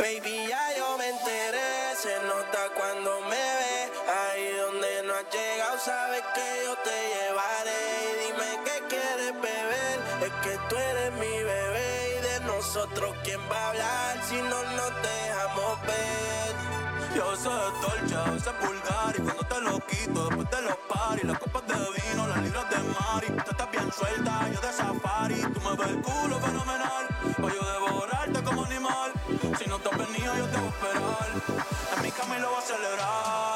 Baby, ya yo me enteré, se nota cuando me ve. Ahí donde no has llegado, sabes que yo te llevaré. Y dime qué quieres beber, es que tú eres mi bebé. Y de nosotros, ¿quién va a hablar si no nos dejamos ver? Yo sé dolce, a veces vulgar Y cuando te lo quito, después de los paris Las copas de vino, las libras de estás bien suelta, yo de safari Tú me ves el culo fenomenal. Pa' yo devorarte como animal. Si no te has venido, yo te voy a esperar. En mi lo voy a celebrar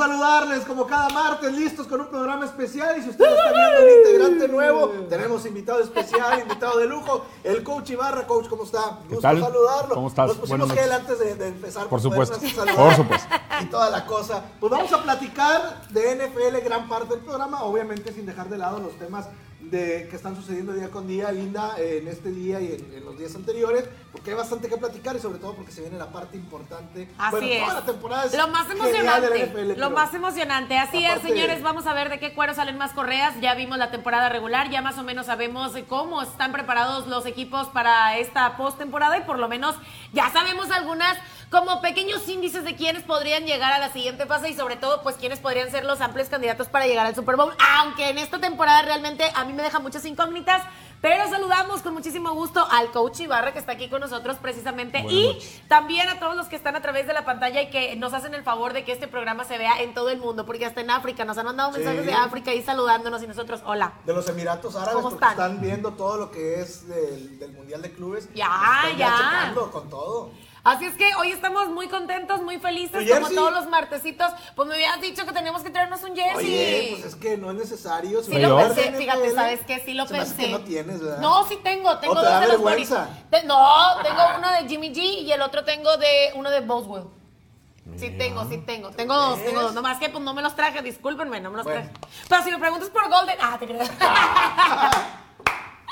saludarles como cada martes, listos con un programa especial. Y si ustedes están viendo un integrante nuevo, tenemos invitado especial, invitado de lujo, el coach Ibarra. Coach, ¿cómo está? Gusto tal? saludarlo. ¿Cómo estás? Nos pusimos Buenas gel antes de, de empezar. Por supuesto. Por supuesto. Y toda la cosa. Pues vamos a platicar de NFL gran parte del programa, obviamente sin dejar de lado los temas de que están sucediendo día con día, Linda, en este día y en, en los días anteriores, porque hay bastante que platicar y sobre todo porque se viene la parte importante. Así bueno, es. toda la temporada es lo más emocionante. NFL, lo más emocionante. Así es, señores. Vamos a ver de qué cuero salen más correas. Ya vimos la temporada regular. Ya más o menos sabemos cómo están preparados los equipos para esta postemporada. Y por lo menos ya sabemos algunas como pequeños índices de quiénes podrían llegar a la siguiente fase. Y sobre todo, pues quiénes podrían ser los amplios candidatos para llegar al Super Bowl. Aunque en esta temporada realmente a mí me deja muchas incógnitas. Pero saludamos con muchísimo gusto al coach Ibarra que está aquí con nosotros precisamente. Buenas y noches. también a todos los que están a través de la pantalla y que nos hacen el favor de que este programa se vea en todo el mundo, porque hasta en África nos han mandado Sí. mensajes de África y saludándonos y nosotros, hola. de los Emiratos Árabes ¿Cómo porque están? están viendo todo lo que es del, del Mundial de Clubes. Ya, Están ya. checando con todo. Así es que hoy estamos muy contentos, muy felices, ¿Tu como todos los martesitos. Pues me habías dicho que tenemos que traernos un jersey. Oye, pues es que no es necesario. si Sí lo pensé, fíjate, ¿sabes qué? Sí lo se me hace pensé. que no tienes, ¿verdad? No, sí tengo, tengo ¿O te dos de los Boris. vergüenza? Te- no, tengo uno de Jimmy G y el otro tengo de uno de Boswell. Sí tengo, sí tengo. Tengo dos, tengo dos. Nomás que pues no me los traje, discúlpenme, no me los Bueno. traje. Pero si me preguntas por Golden, ah, te creo.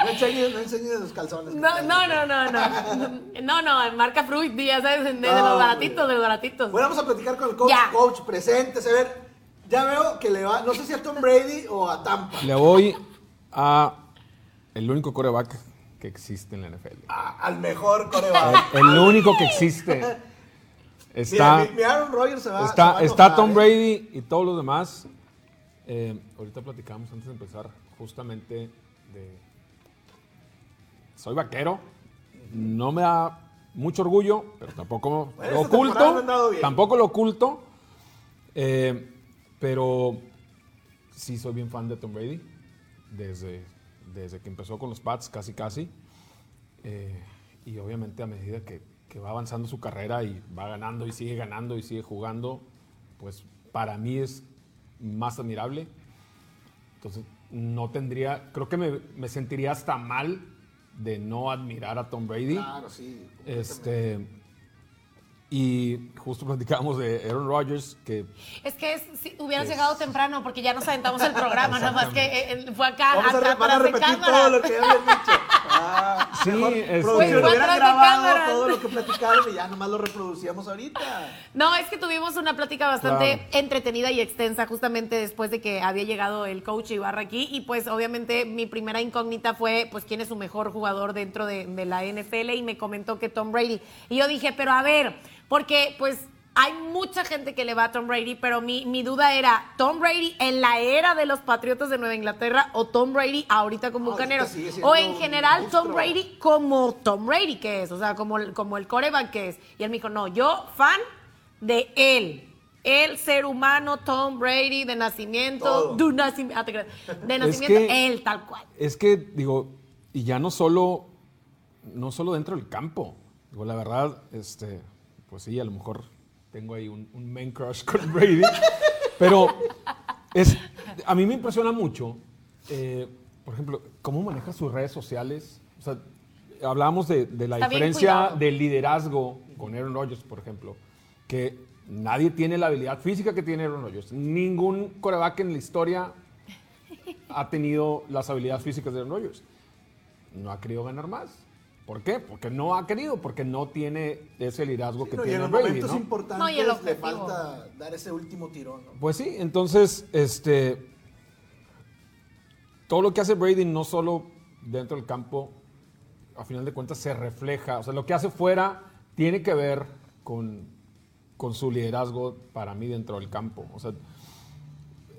No enseñes, no enseñes los calzones. No, no, no, no, no. No, no, en marca Fruit, ya sabes, de, los baratitos, de los baratitos. Bueno, vamos a platicar con el coach. Ya. Coach, presente. A ver, ya veo que le va, no sé si a Tom Brady o a Tampa. Le voy a el único coreback que existe en la NFL. A- al mejor coreback. El único que existe. Está, Mira, mi, mi Aaron Rodgers se va, se va está, a está enojar, Tom ¿eh? Brady y todos los demás. Eh, ahorita platicamos antes de empezar justamente de... Soy vaquero. No me da mucho orgullo, pero tampoco Bueno, lo oculto. Tampoco lo oculto. Eh, pero sí soy bien fan de Tom Brady. Desde, desde que empezó con los Pats, casi casi. Eh, y obviamente a medida que, que va avanzando su carrera y va ganando y sigue ganando y sigue jugando, pues para mí es más admirable. Entonces, no tendría, creo que me, me sentiría hasta mal de no admirar a Tom Brady. Claro, sí. Este, y justo platicábamos de Aaron Rodgers, que Es que es- si hubieras Es- llegado temprano porque ya nos aventamos el programa, nada más que eh, eh, fue acá Vamos a, re- van a de repetir cámara. todo lo que habían dicho. Ah, Sí, mejor, este- producción, hubieran grabado cámara. todo lo que platicaron y ya nomás lo reproducíamos ahorita. No, es que tuvimos una plática bastante Claro. entretenida y extensa justamente después de que había llegado el coach Ibarra aquí y pues obviamente mi primera incógnita fue pues quién es su mejor jugador dentro de, de la NFL y me comentó que Tom Brady. Y yo dije, pero a ver, porque pues hay mucha gente que le va a Tom Brady, pero mi, mi duda era, ¿Tom Brady en la era de los Patriotas de Nueva Inglaterra o Tom Brady ahorita con Bucaneros? siendo O en general Tom. Brady como Tom Brady que es, o sea, como, el- como el coreback que es. Y él me dijo, no, yo fan de él. El ser humano, Tom Brady, de nacimiento, de, nacimiento, ah, de nacimiento, que- él tal cual. Es que, digo, y ya no solo, no solo dentro del campo. Digo, la verdad, este, pues sí, a lo mejor tengo ahí un, un main crush con Brady. pero es, a mí me impresiona mucho, eh, por ejemplo, cómo maneja sus redes sociales. O sea, hablábamos de, de la Está diferencia del liderazgo con Aaron Rodgers, por ejemplo, que nadie tiene la habilidad física que tiene Aaron Rodgers. Ningún coreback en la historia ha tenido las habilidades físicas de Aaron Rodgers. No ha querido ganar más. ¿Por qué? Porque no ha querido, porque no tiene ese liderazgo que No, y en tiene los Brady, momentos ¿no? importantes No, y el le falta dar ese último tirón. ¿no? Pues sí, entonces, este, todo lo que hace Brady no solo dentro del campo, a final de cuentas se refleja, o sea, lo que hace fuera tiene que ver con, con su liderazgo para mí dentro del campo. O sea,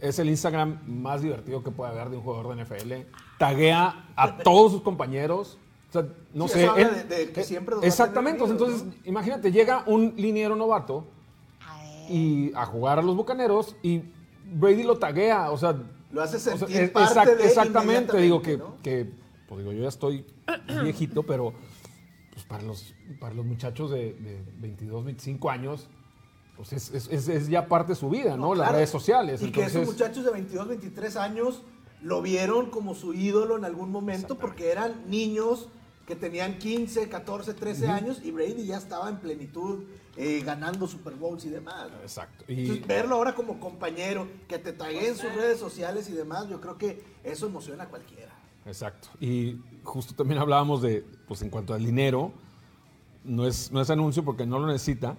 es el Instagram más divertido que puede haber de un jugador de NFL. Taguea a todos sus compañeros. O sea, no Sí, sé. eso habla él- de- de que eh, siempre los va a Exactamente. entonces, imagínate, llega un liniero novato y a jugar a los bucaneros y Brady lo taguea. O sea, Lo hace o sea, sentir es- parte exact- de Exactamente. Digo que, que, pues digo, yo ya estoy viejito, pero pues para los, para los muchachos de, de 22, 25 años, pues es, es- es- es ya parte de su vida, ¿no? Las Claro. redes sociales. Y que esos Entonces, muchachos de 22, 23 años lo vieron como su ídolo en algún momento porque eran niños que tenían 15, 14, 13 años y Brady ya estaba en plenitud eh, ganando Super Bowls y demás. ¿no? Exacto. Y, Entonces, verlo ahora como compañero, que te tague en sus redes sociales y demás, yo creo que eso emociona a cualquiera. Exacto. Y justo también hablábamos de, pues en cuanto al dinero, no es, no es anuncio porque no lo necesita.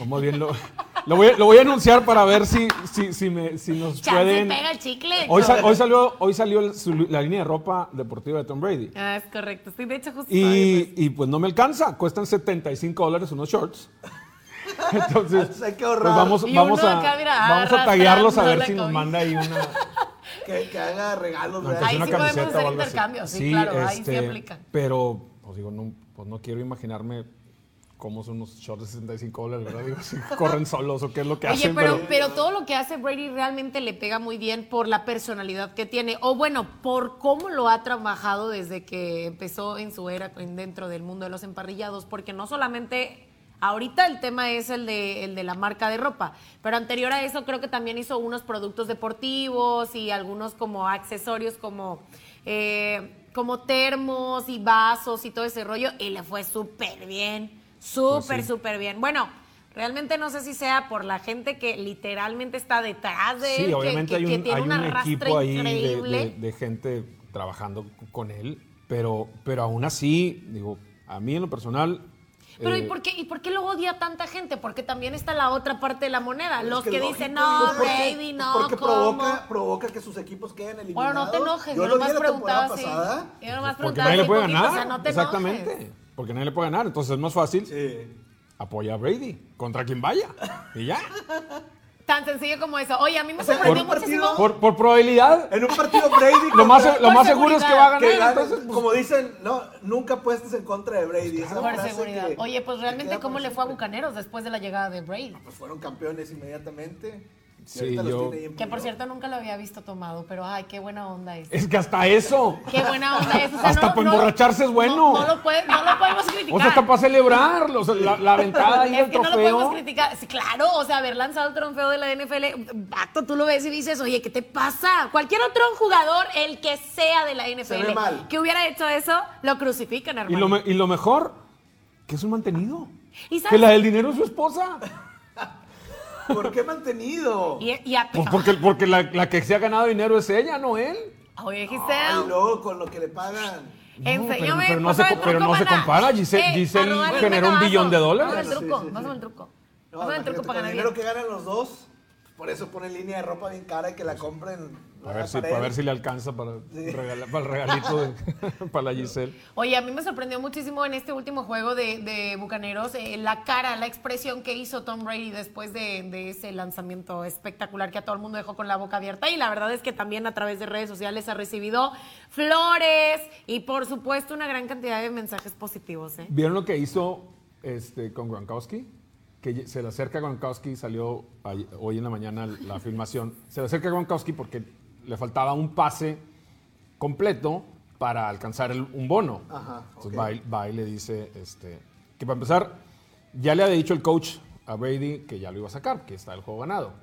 O más bien lo, lo, voy, a- lo voy a anunciar para ver si, si, si, me, si nos Chance pueden... pega el chicle. Hoy, sal- hoy salió, hoy salió el- su- la línea de ropa deportiva de Tom Brady. Ah, es correcto. Sí, de hecho, justo Y, pues no me alcanza, cuestan 75 dólares unos shorts. Entonces, hay que ahorrar. pues vamos, Y vamos a, acá, mira, vamos a taguearlos a ver si nos manda ahí una, Que, que haga regalos, sea Ahí una sí podemos hacer intercambios, sí, claro, ahí sí este, aplica. Pero, pues digo, no, pues no quiero imaginarme cómo son unos shorts de 65 dólares, ¿verdad? Digo, si corren solos o qué es lo que Oye, hacen, pero, pero... pero todo lo que hace Brady realmente le pega muy bien por la personalidad que tiene, o bueno, por cómo lo ha trabajado desde que empezó en su era en- dentro del mundo de los emparrillados, porque no solamente ahorita el tema es el de, el de la marca de ropa, pero anterior a eso creo que también hizo unos productos deportivos y algunos como accesorios como... eh, como termos y vasos y todo ese rollo, y le fue súper bien, súper, Pues sí. súper bien. Bueno, Realmente no sé si sea por la gente que literalmente está detrás de él, Sí, que- obviamente que, hay que un, tiene hay un un arrastre equipo ahí de, increíble. de- de gente trabajando con él, pero, pero aún así, digo, a mí en lo personal... Pero ¿y eh, por, qué, ¿y por qué lo odia tanta gente? Porque también está la otra parte de la moneda. Los es que, lógico, dicen, no, porque- Brady, no, Porque ¿cómo? provoca, provoca que sus equipos queden eliminados. Bueno, no te enojes, yo, lo vi nomás preguntaba así. Yo nomás Porque preguntaba nadie le puede poquito, ganar. o sea, no te Exactamente. enojes. Porque nadie le puede ganar. Entonces es más fácil Sí. apoya a Brady contra quien vaya. Y ya. Tan sencillo como eso. Oye, a mí me O sea, sorprendió en un partido- muchísimo. Por, por probabilidad, En un partido Brady. lo más, lo más Por seguro es que va a ganar. gane, Entonces, pues, como dicen, no, nunca apuestes en contra de Brady. esa Por frase seguridad. que- Oye, pues realmente, ¿cómo por le fue a. Bucaneros después de la llegada de Brady? Pues fueron campeones inmediatamente. Sí, ahorita los yo- Que por cierto nunca lo había visto tomado, pero ay, qué buena onda es. Es que hasta eso. Qué buena onda es. O sea, Hasta no- para no- emborracharse es bueno. No, no lo, puede- no lo podemos criticar. O sea, hasta para celebrar o sea, la, la ventada ahí Es del que no lo podemos trofeo. criticar. Sí, claro, o sea, haber lanzado el trofeo de la NFL, vato, tú lo ves y dices, oye, ¿qué te pasa? Cualquier otro jugador, el que sea de la NFL, mal. que hubiera hecho eso, lo crucifican, y, hermano. lo, me- y lo mejor, que es un mantenido. ¿Y sabes? Que la del dinero es su esposa. ¿Por qué mantenido? Y, y a- Pues porque, porque la, la que se ha ganado dinero es ella, no él. Oye, Ay, Giselle, luego con lo que le pagan. No, pero, pero no se, pero no se compara. Giselle, Eh, Giselle generó un billón de Pásame dólares. el Sí, truco, pásame el truco. El imagínate, truco para con el ganar dinero que ganan los dos, por eso ponen línea de ropa bien cara y que la compren. A ver, si, para ver si le alcanza para, regala- para el regalito de- para la Giselle. Oye, a mí me sorprendió muchísimo en este último juego de, de Bucaneros eh, la cara, la expresión que hizo Tom Brady después de, de ese lanzamiento espectacular que a todo el mundo dejó con la boca abierta. Y la verdad es que también a través de redes sociales ha recibido flores y por supuesto una gran cantidad de mensajes positivos. ¿eh? ¿Vieron lo que hizo este, con Gronkowski? Que se le acerca a Gronkowski, salió hoy en la mañana la filmación. Se le acerca a Gronkowski porque le faltaba un pase completo para alcanzar el- un bono. Ajá, Entonces va y le dice este, que para empezar, ya le había dicho el coach a Brady que ya lo iba a sacar, que está el juego ganado.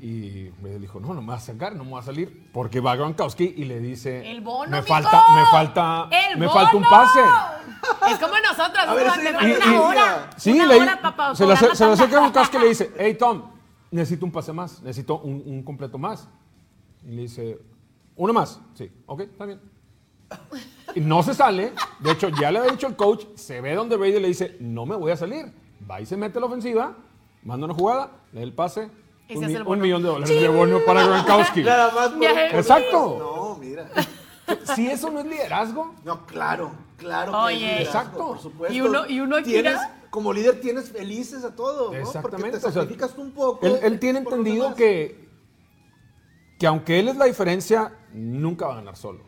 Y Brady dijo, no, no me va a sacar, no me va a salir, porque va Gronkowski y le dice, El bono, me mijo. falta, me falta, ¡El me falta un bono! pase. Es como nosotros, A ver, ¿no? sí, me y- falta y- una hora. Sí, una le- hora, papá, se programa se acerca Gronkowski y le dice, hey Tom, necesito un pase más, necesito un, un completo más. Y le dice, uno más. Sí, ok, está bien. Y no se sale. De hecho, ya le había dicho el coach, se ve donde Brady le dice, no me voy a salir. Va y se mete a la ofensiva, manda una jugada, le da el pase, Un, millón de dólares de bono para Gronkowski. Nada más por, Exacto. No, mira. Si eso no es liderazgo, No, claro, claro. que Oye. es Exacto. Por supuesto. Y uno- y uno aquí tienes, Como líder tienes felices a todos, ¿no? Porque Exactamente. te o sea, sacrificas tú un poco. Él, él tiene entendido que, que aunque él es la diferencia, nunca va a ganar solo.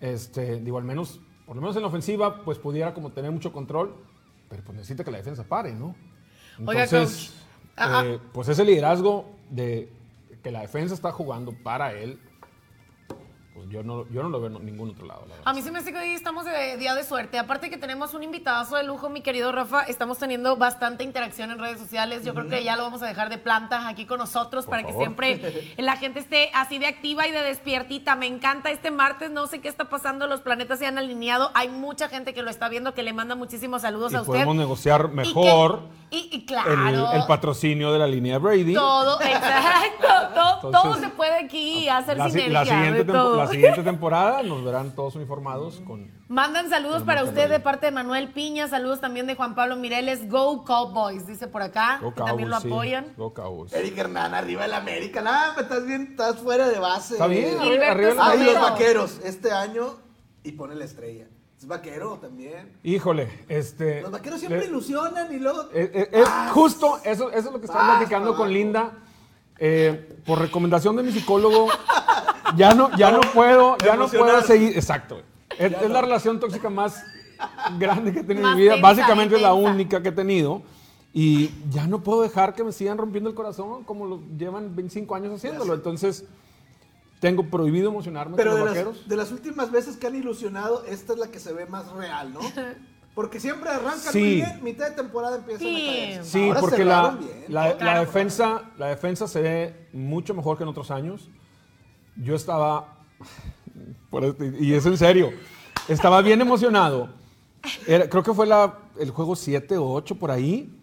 este, digo, al menos, por lo menos en la ofensiva, pues pudiera como tener mucho control, pero pues necesita que la defensa pare, ¿no? Oiga, Entonces, coach. Ah, eh, pues ese liderazgo de que la defensa está jugando para él, pues yo no, yo no lo veo en ningún otro lado. la verdad. A mí se me hace que hoy estamos de día de suerte. Aparte que tenemos un invitadazo de lujo, mi querido Rafa. Estamos teniendo bastante interacción en redes sociales. Yo creo que ya lo vamos a dejar de planta aquí con nosotros Por para que siempre la gente esté así de activa y de despiertita. Me encanta este martes. No sé qué está pasando. Los planetas se han alineado. Hay mucha gente que lo está viendo, que le manda muchísimos saludos y a usted. podemos negociar Y que- mejor Y, y el, claro. el patrocinio de la línea Brady. Todo, exacto. Todo, todo se puede aquí hacer La, si- sinergia. la siguiente de tempo- todo. la siguiente temporada nos verán todos uniformados con... Mandan saludos para usted de parte de Manuel Piña, saludos también de Juan Pablo Mireles. Go Cowboys, dice por acá, Go que también lo Cowboys, sí. apoyan. Go Cowboys. Eric Hernán, arriba del América. Nada, me estás bien, estás fuera de base. Está bien, Gilberto arriba, arriba el Ah, los vaqueros, este año, y pone la estrella. Es vaquero también. Híjole, este... Los vaqueros siempre le- ilusionan y luego. Eh, eh, es Ah, justo, eso, eso es lo que estaba platicando con. Linda. Eh, por recomendación de mi psicólogo, ya no, ya no puedo, ya no puedo seguir. Exacto. Es, es la relación tóxica más grande que he tenido en mi vida. tensa, Básicamente es la única que he tenido. Y ya no puedo dejar que me sigan rompiendo el corazón como lo llevan 25 años haciéndolo. Entonces, tengo prohibido emocionarme Pero con de los las, vaqueros. de las últimas veces que han ilusionado, esta es la que se ve más real, ¿no? Porque siempre arrancan Sí. muy bien, mitad de temporada empiezan Sí. a caerse. Sí, Ahora porque la, bien. la, la Claro. defensa, la defensa se ve mucho mejor que en otros años. Yo estaba, por este- y es en serio, estaba bien emocionado. Era- creo que fue la- el juego 7 o 8 por ahí,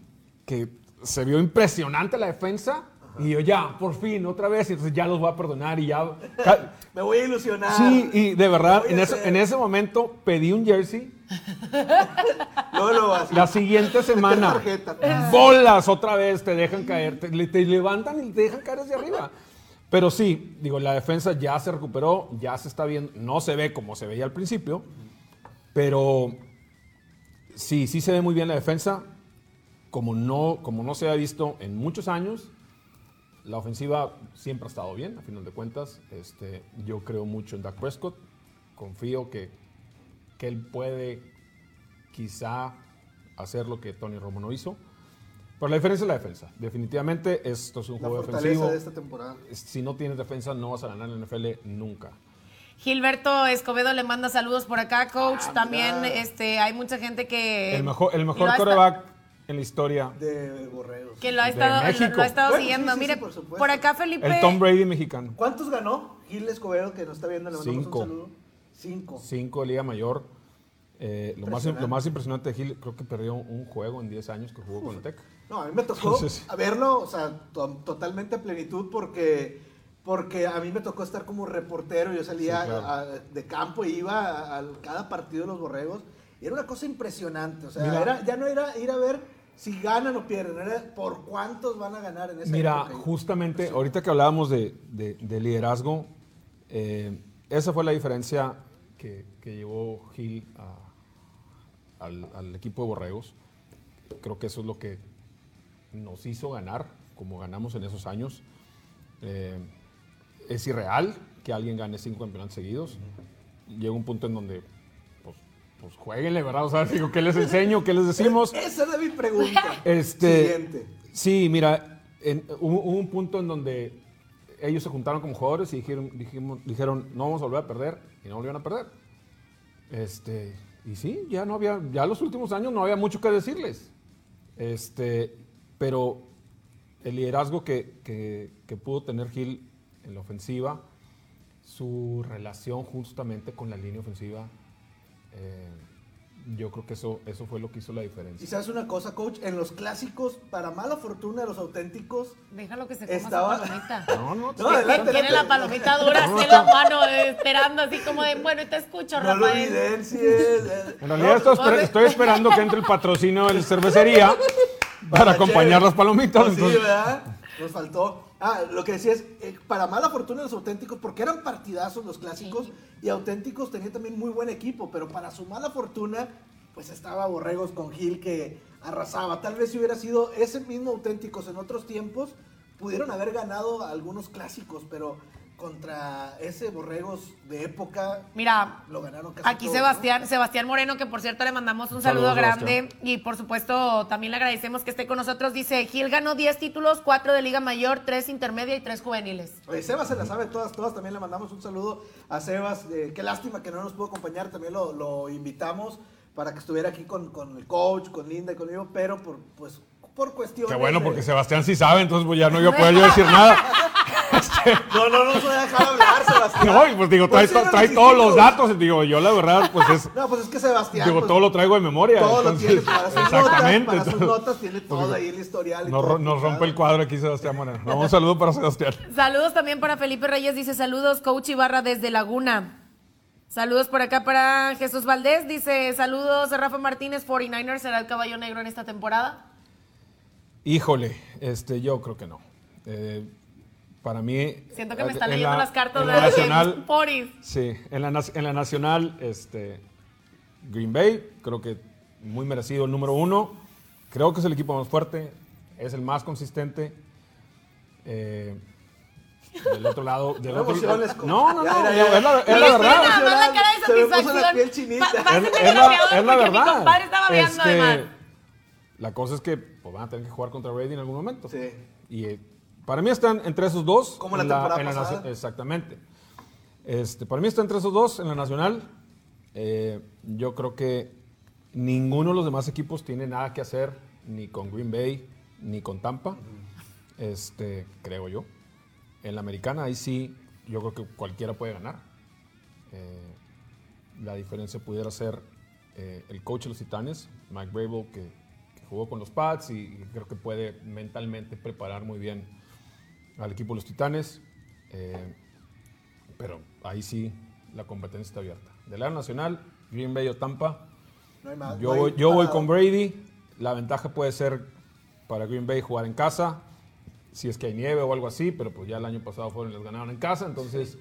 que se vio impresionante la defensa. Y yo ya, por fin, otra vez, y entonces ya los voy a perdonar y ya... Me voy a ilusionar. Sí, y de verdad, en ese, en ese momento pedí un jersey Luego lo así. la siguiente semana, bolas otra vez, te dejan caer, te, te levantan y te dejan caer hacia arriba. Pero sí, digo, la defensa ya se recuperó, ya se está viendo, no se ve como se veía al principio, pero sí, sí se ve muy bien la defensa, como no, como no se ha visto en muchos años. La ofensiva siempre ha estado bien, a final de cuentas. Este, yo creo mucho en Dak Prescott, confío que, que él puede quizá hacer lo que Tony Romo no hizo. Pero la diferencia es la defensa. Definitivamente esto es un La juego fortaleza defensivo. de esta temporada. Si no tienes defensa, no vas a ganar en la NFL nunca. Gilberto Escobedo le manda saludos por acá, coach. Ah, También este, hay mucha gente que. El mejor, el mejor quarterback en la historia. De borregos. Que lo ha estado, lo- lo ha estado Bueno, siguiendo. sí, sí, Mire, sí, por supuesto. por acá Felipe. El Tom Brady mexicano. ¿Cuántos ganó Gil Escobedo que nos está viendo? Le mandamos Cinco. un saludo. Cinco. Cinco de Liga Mayor. Eh, lo, más, Impresionante. lo más impresionante de Gil, creo que perdió un juego en 10 años que jugó con el Tec. No, a mí me tocó Entonces- a verlo, o sea, to- totalmente a plenitud porque, porque a mí me tocó estar como reportero. Yo salía Sí, claro. a- de campo y iba a, a cada partido de los borregos. Era una cosa impresionante. O sea, Mira. era- ya no era ir a ver si ganan o pierden, era por cuántos van a ganar en esa Mira, época. justamente ahorita que hablábamos de, de- de liderazgo, eh, esa fue la diferencia que, que llevó Gil a- al, al equipo de Borregos. Creo que eso es lo que nos hizo ganar, como ganamos en esos años. Eh, es irreal que alguien gane cinco campeonatos seguidos. Llega un punto en donde, pues, jueguenle, ¿verdad? O sea, digo, ¿qué les enseño? ¿Qué les decimos? Esa era mi pregunta. Este, Siguiente. Sí, mira, en- hubo, hubo un punto en donde ellos se juntaron como jugadores y dijeron, dijimos- dijeron, no vamos a volver a perder, y no volvieron a perder. Este, y sí, ya no había, ya los últimos años no había mucho que decirles. Este, pero el liderazgo que, que- que pudo tener Gil en la ofensiva, su relación justamente con la línea ofensiva, eh, yo creo que eso, eso fue lo que hizo la diferencia. Y sabes una cosa, coach, en los clásicos, para mala fortuna de los auténticos, Déjalo que se coma Estaba- esa palomita. No, no, No, adelante, Tiene la palomita dura así en la mano, eh, esperando así como de, bueno, te escucho, no lo Rafael. evidencies. En realidad estoy, esper- Ole. estoy esperando que entre el patrocinio de la cervecería para acompañar las palomitas. Pues sí, ¿verdad? Nos faltó. Ah, lo que decía es, eh, para mala fortuna los auténticos, porque eran partidazos los clásicos, y auténticos tenía también muy buen equipo, pero para su mala fortuna, pues estaba Borregos con Gil que arrasaba. Tal vez si hubiera sido ese mismo auténticos en otros tiempos, pudieron haber ganado algunos clásicos, pero contra ese Borregos de época, Mira, lo ganaron casi Aquí todo, Sebastián, Sebastián Moreno, que por cierto le mandamos un saludo grande y por supuesto también le agradecemos que esté con nosotros. Dice, Gil ganó 10 títulos, 4 de Liga Mayor, 3 intermedia y 3 juveniles. Oye, Sebas se la sabe todas, todas. También le mandamos un saludo a Sebas. eh, qué lástima que no nos pudo acompañar. También lo, lo invitamos para que estuviera aquí con, con el coach, con Linda y conmigo, pero por, pues, por cuestiones. Qué bueno, de- porque Sebastián sí sabe, entonces pues ya no iba a poder yo decir nada. No, no nos voy a dejar hablar, Sebastián. No, y pues digo, trae, Pues trae todos los datos. Digo, yo la verdad, pues es. No, pues es que Sebastián. Digo, pues, todo lo traigo de memoria. todo lo tiene para sus exactamente. notas. Para sus notas tiene todo ahí el historial. y nos, todo ro- nos rompe el cuadro aquí, Sebastián Moreno. No, un saludo para Sebastián. Saludos también para Felipe Reyes, dice saludos, coach Ibarra desde Laguna. Saludos por acá para Jesús Valdés, dice saludos Rafa Martínez, 49ers será el caballo negro en esta temporada. Híjole, este, yo creo que no. Eh, para mí. Siento que me eh, están en leyendo la- las cartas en de la nacional. Poris. Sí, en la, en la nacional, este, Green Bay, creo que muy merecido el número uno. Creo que es el equipo más fuerte, es el más consistente. Eh, del otro lado, del No otro. No, no, Ya, no, ya, ya. es la, es la verdad. la cara de Se me puso la piel chinita. Es, la, es la mi verdad. compadre Este. La cosa es que pues, van a tener que jugar contra Brady en algún momento. Sí. Y eh, para mí están entre esos dos. Como la temporada en pasada. nacio- Exactamente. Este, para mí está entre esos dos en la nacional. Eh, yo creo que ninguno de los demás equipos tiene nada que hacer ni con Green Bay ni con Tampa. Este, creo yo. En la americana, ahí sí, yo creo que cualquiera puede ganar. Eh, la diferencia pudiera ser eh, el coach de los Titanes, Mike Brable, que, que jugó con los Pats y, y creo que puede mentalmente preparar muy bien al equipo de los Titanes. Eh, pero ahí sí la competencia está abierta. Del lado nacional, Green Bay o Tampa, No hay más. yo, no hay voy, yo voy con Brady. La ventaja puede ser para Green Bay jugar en casa, si es que hay nieve o algo así, pero pues ya el año pasado fueron les ganaron en casa, entonces...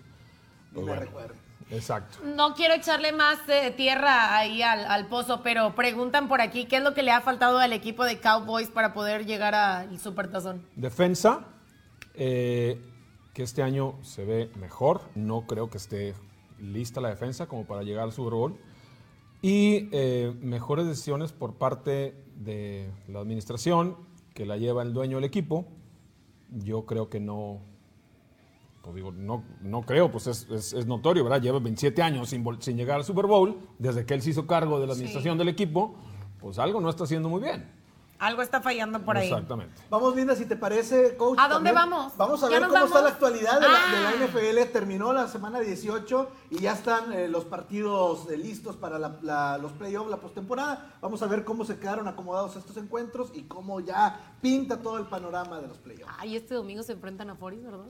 Pues me bueno, recuerdo. Exacto. No quiero echarle más eh, tierra ahí al, al pozo, pero preguntan por aquí qué es lo que le ha faltado al equipo de Cowboys para poder llegar al Supertazón. Defensa, eh, que este año se ve mejor. No creo que esté lista la defensa como para llegar al Super Bowl. Y eh, mejores decisiones por parte de la administración que la lleva el dueño del equipo. Yo creo que no, pues digo, no, no creo, pues es, es- es notorio, ¿verdad? Lleva 27 años sin, sin llegar al Super Bowl, desde que él se hizo cargo de la administración del equipo, pues algo no está haciendo muy bien. Algo está fallando por ahí. Exactamente. Vamos, Linda, si te parece, coach. ¿A dónde también. vamos? Vamos a ¿Ya ver cómo está la actualidad de, la, Ah. de la NFL. Terminó la semana 18 y ya están eh, los partidos eh, listos para la- la- los playoffs, la postemporada. Vamos a ver cómo se quedaron acomodados estos encuentros y cómo ya pinta todo el panorama de los playoffs. Ay, este domingo se enfrentan a Foris, ¿verdad?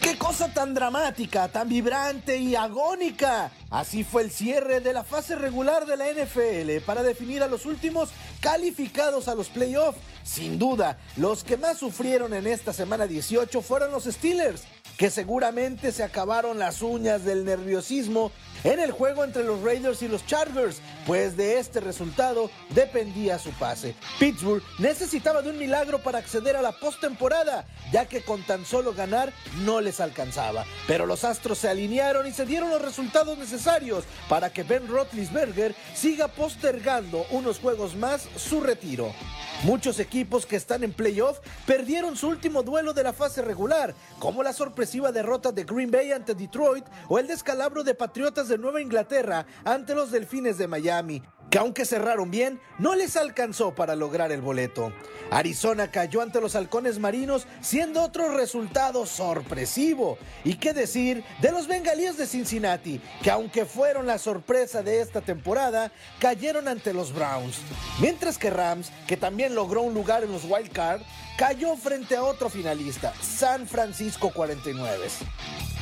¡Qué cosa tan dramática, tan vibrante y agónica! Así fue el cierre de la fase regular de la NFL para definir a los últimos calificados a los playoffs. Sin duda, los que más sufrieron en esta semana 18 fueron los Steelers, que seguramente se acabaron las uñas del nerviosismo en el juego entre los Raiders y los Chargers, pues de este resultado dependía su pase. Pittsburgh necesitaba de un milagro para acceder a la postemporada, ya que con tan solo ganar no les alcanzaba. Pero los Astros se alinearon y se dieron los resultados necesarios para que Ben Roethlisberger siga postergando unos juegos más su retiro. Muchos equipos que están en playoff perdieron su último duelo de la fase regular, como la sorpresiva derrota de Green Bay ante Detroit o el descalabro de Patriotas de Nueva Inglaterra ante los Delfines de Miami, que aunque cerraron bien, no les alcanzó para lograr el boleto. Arizona cayó ante los halcones marinos, siendo otro resultado sorpresivo. ¿Y qué decir de los bengalíes de Cincinnati, que aunque fueron la sorpresa de esta temporada, cayeron ante los Browns? Mientras que Rams, que también logró un lugar en los Wild Card, cayó frente a otro finalista, San Francisco 49.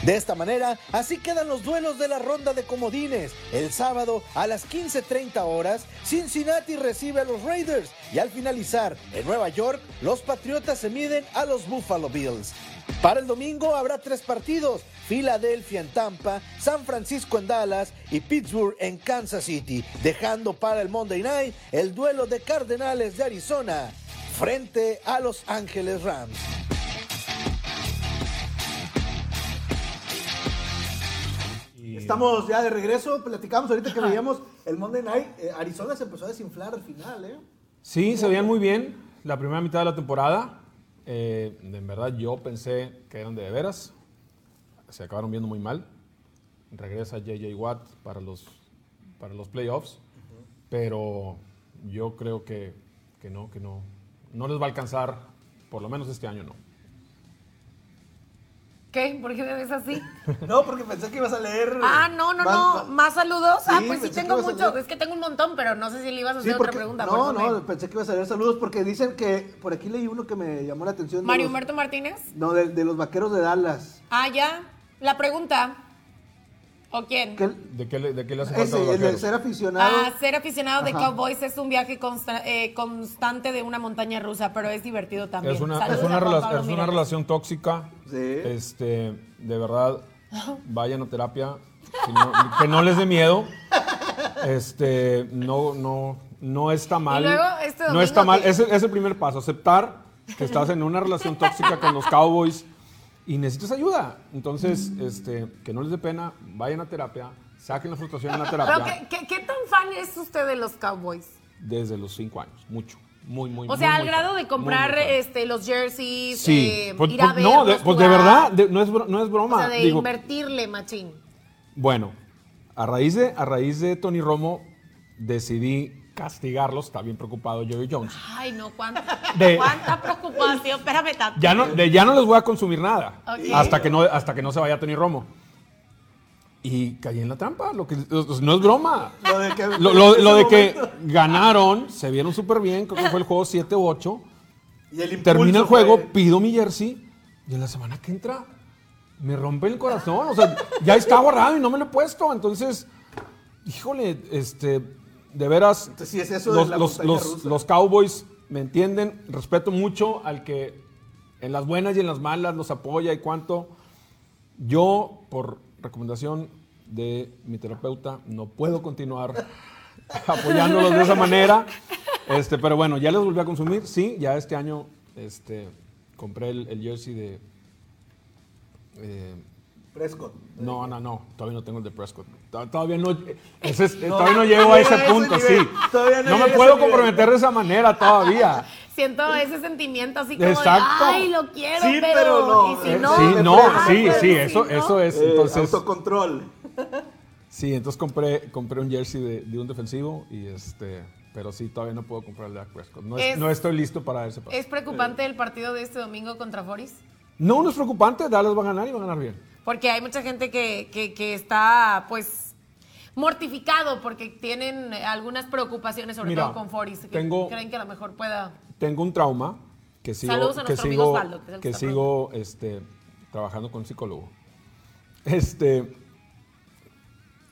De esta manera, así quedan los duelos de la ronda de comodines. El sábado a las 15.30 horas, Cincinnati recibe a los Raiders y al finalizar en Nueva York, los Patriotas se miden a los Buffalo Bills. Para el domingo habrá tres partidos, Filadelfia en Tampa, San Francisco en Dallas y Pittsburgh en Kansas City, dejando para el Monday Night el duelo de Cardenales de Arizona frente a Los Ángeles Rams. Estamos ya de regreso, platicamos ahorita que veíamos el Monday Night, eh, Arizona se empezó a desinflar al final, ¿eh? Sí, se veían muy bien la primera mitad de la temporada. Eh, en verdad yo pensé que eran de, veras. Se acabaron viendo muy mal. Regresa JJ Watt para los, para los playoffs. Pero yo creo que, que no, que no. No les va a alcanzar, por lo menos este año no. ¿Qué? ¿Por qué me ves así? No, porque pensé que ibas a leer. Ah, no, no, más- no. más- ¿Más saludos? ah, pues sí tengo ibas a mucho. leer. Es que tengo un montón, pero no sé si le ibas a Sí, hacer porque, otra pregunta. no, no, pensé que ibas a leer saludos porque dicen que por aquí leí uno que me llamó la atención. Mario los- Humberto Martínez. No, de, de los vaqueros de Dallas. Ah, ya. La pregunta. ¿O quién? Que ¿De qué le, de qué le hace falta a ese, los el ser aficionado. Ah, ser aficionado de Ajá. Cowboys es un viaje consta- eh, constante de una montaña rusa, pero es divertido también. Es una, es una, rela- Pablo es una relación tóxica. Sí. Este, de verdad, vayan a terapia. si no- que no les dé miedo. Este, no, no, no está mal. luego, este no está mal. que- Es, el- es el primer paso. Aceptar que estás en una relación tóxica con los Cowboys y necesitas ayuda. Entonces, este, que no les dé pena, vayan a terapia, saquen la frustración en la Pero, terapia. ¿qué, qué, qué tan fan es usted de los Cowboys? Desde los cinco años. Mucho. Muy, muy O sea, muy, al grado de comprar muy este, los jerseys, Sí, eh, pues, ir a pues, no, de, pues de verdad, de- no, es, no es O broma. sea, de Digo, invertirle, machín. Bueno, a raíz de, a raíz de Tony Romo, decidí castigarlos. Está bien preocupado Jerry Jones. Ay, no, cuánta, De- cuánta preocupación. Espérame tanto. Ya no, de ya no les voy a consumir nada. Hasta, que no, hasta que no se vaya Tony Romo. Y caí en la trampa. Lo que, no es broma. Lo de que, Lo, lo- en lo ese de que momento- ganaron, se vieron súper bien. Creo que fue el juego 7 u 8. y el Termina el juego, fue- pido mi jersey. Y en la semana que entra, me rompe el corazón. O sea, ya está guardado y no me lo he puesto. Entonces, híjole, este, de veras, Entonces, sí es eso los, los- los- Cowboys me entienden. Respeto mucho al que en las buenas y en las malas los apoya y cuánto. Yo, por recomendación de mi terapeuta, no puedo continuar apoyándolos de esa manera. Este, pero bueno, ya les volví a consumir. Sí, ya este año este, compré el, el jersey de. eh, Prescott. No, no, no, todavía no tengo el de Prescott. To- Todavía no, ese es- todavía no llego a ese a ese punto, sí. Todavía no a me ese puedo nivel. comprometer de esa manera todavía. Siento ese sentimiento así como Exacto. de, ay, lo quiero, Sí, pero, pero no, y si eh, no, sí, no, sí, sí, eso, eso es. Eh, Entonces, autocontrol. sí, entonces compré, compré un jersey de, de un defensivo y este, pero sí, todavía no puedo comprar el de Dak Prescott. No, es- Es- no estoy listo para ese paso. ¿Es preocupante el partido de este domingo contra Foris? No, no es preocupante, Dallas va a ganar y va a ganar bien. Porque hay mucha gente que, que, que está, pues, mortificado porque tienen algunas preocupaciones, sobre Mira, todo con Foris, que tengo- creen que a lo mejor pueda... Tengo un trauma que sigo, Saludos a que sigo, Osvaldo, que es el que sigo este, trabajando con un psicólogo. Este,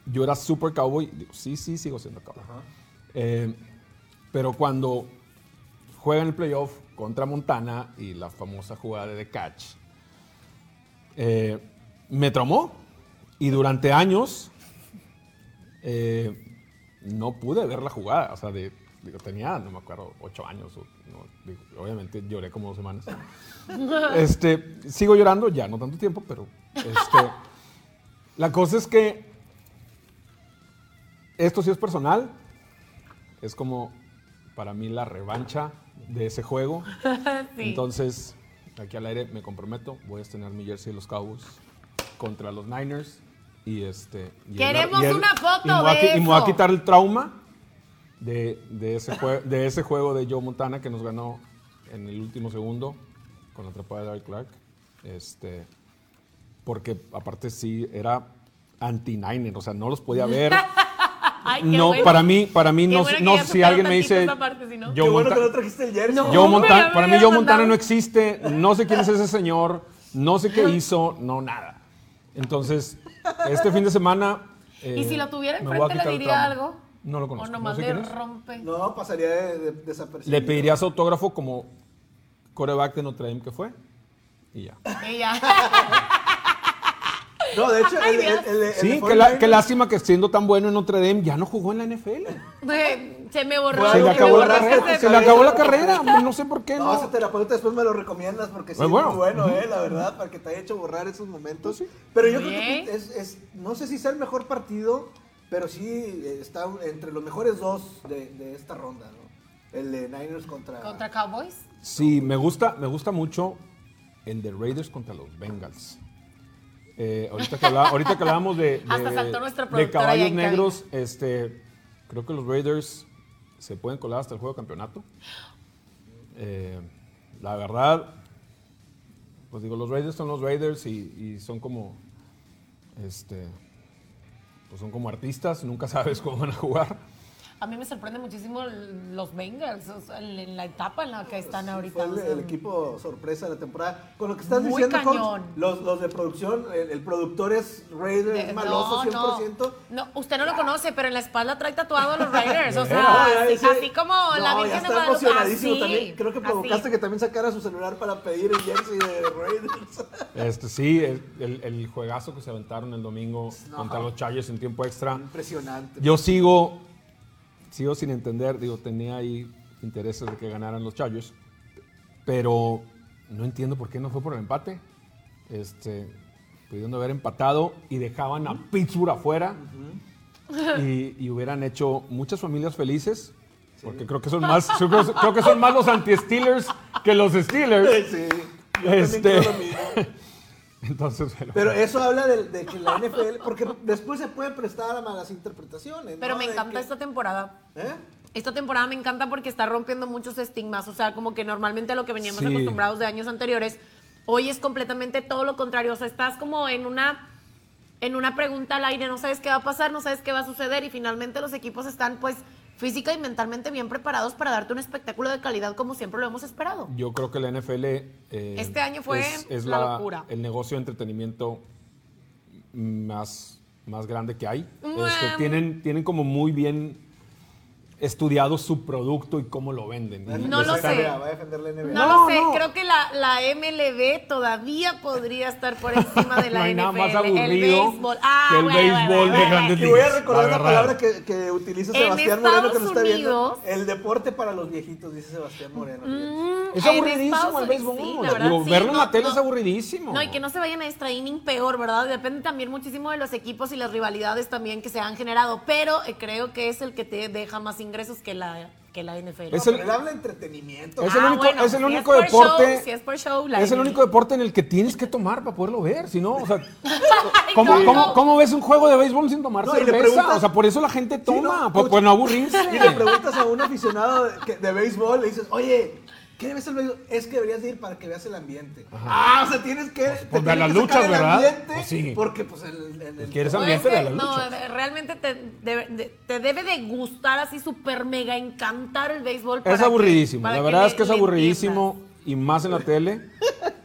yo era super cowboy, digo, sí, sí, sigo siendo cowboy. Eh, pero cuando juegan el playoff contra Montana y la famosa jugada de The Catch, eh, me traumó y durante años eh, no pude ver la jugada. O sea, de, digo, tenía, no me acuerdo, ocho años. o- no, digo, obviamente lloré como dos semanas. este, sigo llorando, ya no tanto tiempo, pero este, la cosa es que esto sí es personal. Es como para mí la revancha de ese juego. Sí. Entonces, aquí al aire me comprometo, voy a estrenar mi jersey de los Cowboys contra los Niners. Y este. y el- Queremos y el- una foto y me a de qui- Y me voy a quitar el trauma de, de ese jue- de ese juego de Joe Montana que nos ganó en el último segundo con la atrapada de Larry Clark. Este, porque aparte sí era anti-Niner, o sea, no los podía ver. Ay, no, bueno. para mí, para mí no, bueno no si alguien me dice parte, si no. Joe Qué bueno que no trajiste el jersey. No. Joe para mí Joe Montana no existe, no sé quién es ese señor, no sé qué hizo, no nada. Entonces, este fin de semana... eh, ¿Y si lo tuviera enfrente le diría algo? No lo O conozco. nomás no sé le rompe. No, pasaría de, de- desapercibido. Le pediría su autógrafo como coreback de Notre Dame que fue y ya. Ella. No, de hecho, Ay, el, el, el- el Sí, qué, la- 49ers qué lástima que siendo tan bueno en Notre Dame ya no jugó en la NFL. Se me borró. Se le acabó la carrera. Se le acabó la carrera. No sé por qué. No, No, ese terapeuta después me lo recomiendas porque sí Pues es bueno. muy bueno, eh, la verdad, para que te haya hecho borrar esos momentos. Pero yo creo que es, es- no sé si sea el mejor partido, pero sí eh, está entre los mejores dos de, de esta ronda, ¿no? El de Niners contra... ¿Contra Cowboys? Sí, me gusta, me gusta mucho el de Raiders contra los Bengals. Eh, ahorita, que hablaba- ahorita que hablábamos de, de- caballos negros, este, creo que los Raiders se pueden colar hasta el juego de campeonato. Eh, la verdad, pues digo, los Raiders son los Raiders y, y son como, este, pues son como artistas, nunca sabes cómo van a jugar. A mí me sorprende muchísimo los Bengals, o sea, en en la etapa en la que están Sí, ahorita. Fue el, o sea, el equipo sorpresa de la temporada. Con lo que estás Muy diciendo, los, los de producción, el, el productor es Raider, de- es maloso no, no. 100%. No, usted no lo conoce, pero en la espalda trae tatuado a los Raiders. O sea, así, ese- así como la no, Virgen ya de está Guadalupe. emocionadísimo así, también. Creo que provocaste así. que también sacara su celular para pedir el jersey de Raiders. Este, sí, el, el- el juegazo que se aventaron el domingo No. contra los Chargers en tiempo extra. Impresionante. Yo sigo, sigo sin entender, digo, tenía ahí intereses de que ganaran los Chargers, pero no entiendo por qué no fue por el empate. Este, pudiendo haber empatado y dejaban a Pittsburgh afuera y, y hubieran hecho muchas familias felices. Porque creo que son más, creo, creo que son más los anti-Steelers que los Steelers. Sí, yo Este, creo lo mismo. Entonces, pero- Pero eso habla de, de que la NFL, porque después se puede prestar a malas interpretaciones. Pero ¿no? me encanta que- esta temporada. ¿Eh? Esta temporada me encanta porque está rompiendo muchos estigmas. O sea, como que normalmente a lo que veníamos Sí. acostumbrados de años anteriores, hoy es completamente todo lo contrario. O sea, estás como en una, en una pregunta al aire, no sabes qué va a pasar, no sabes qué va a suceder y finalmente los equipos están pues física y mentalmente bien preparados para darte un espectáculo de calidad como siempre lo hemos esperado. Yo creo que la NFL eh, Este año fue la locura. el negocio de entretenimiento más, más grande que hay. Mua. Este, tienen, tienen como muy bien estudiado su producto y cómo lo venden. No lo sé. Va a defender la NBA. No, No, lo sé, no. creo que la, la MLB todavía podría estar por encima de la No hay NFL. nada más el aburrido béisbol. Ah, que el bueno, béisbol bueno, de bueno. grandes Y voy a ligas, recordar la verdad. palabra que, que utiliza En Sebastián Moreno que nos está viendo. El deporte para los viejitos, dice Sebastián Moreno. Mm, Es aburridísimo el béisbol. Sí, la verdad, Digo, sí, verlo en la tele no. es aburridísimo. No, y que no se vayan a extra inning peor, ¿verdad? Depende también muchísimo de los equipos y las rivalidades también que se han generado, pero eh, creo que es el que te deja más ingresos que la, que la NFL. Es No, el- pero él habla de entretenimiento. Es el Ah, único, bueno, es el si único por deporte. show, si es por show, la es el único deporte en el que tienes que tomar para poderlo ver. Si no, o sea, ¿cómo, ¿cómo? ves un juego de béisbol sin tomar No, cerveza? O sea, por eso la gente toma, no, por, coach. por no aburrirse. Y le preguntas a un aficionado de, que- de béisbol, le dices, oye, ¿qué el béisbol? Es que deberías de ir para que veas el ambiente. Ah, o sea, tienes que. pues, tienes ver las luchas, el ¿verdad? ambiente, Pues sí. Porque, pues, el. el- el- ¿Quieres No, ambiente de la no, lucha? de- realmente te debe, de, te debe de gustar así súper mega encantar el béisbol. para Es que- aburridísimo. para La verdad es que es aburridísimo y más en la tele.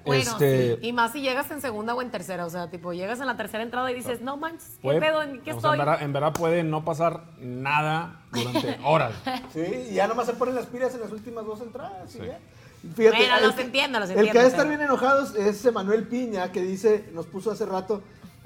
Bueno, este, sí, y más si llegas en segunda o en tercera, o sea, tipo, llegas en la tercera entrada y dices, no manches, ¿qué puede- pedo? ¿En qué estoy? en, verdad, en verdad puede no pasar nada durante horas. Sí, y ya nomás se ponen las pilas en las últimas dos entradas. y ya. Fíjate, Bueno, los entiendo, los El que ha entiendo, de estar bien enojados es Emanuel Piña, que dice, nos puso hace rato,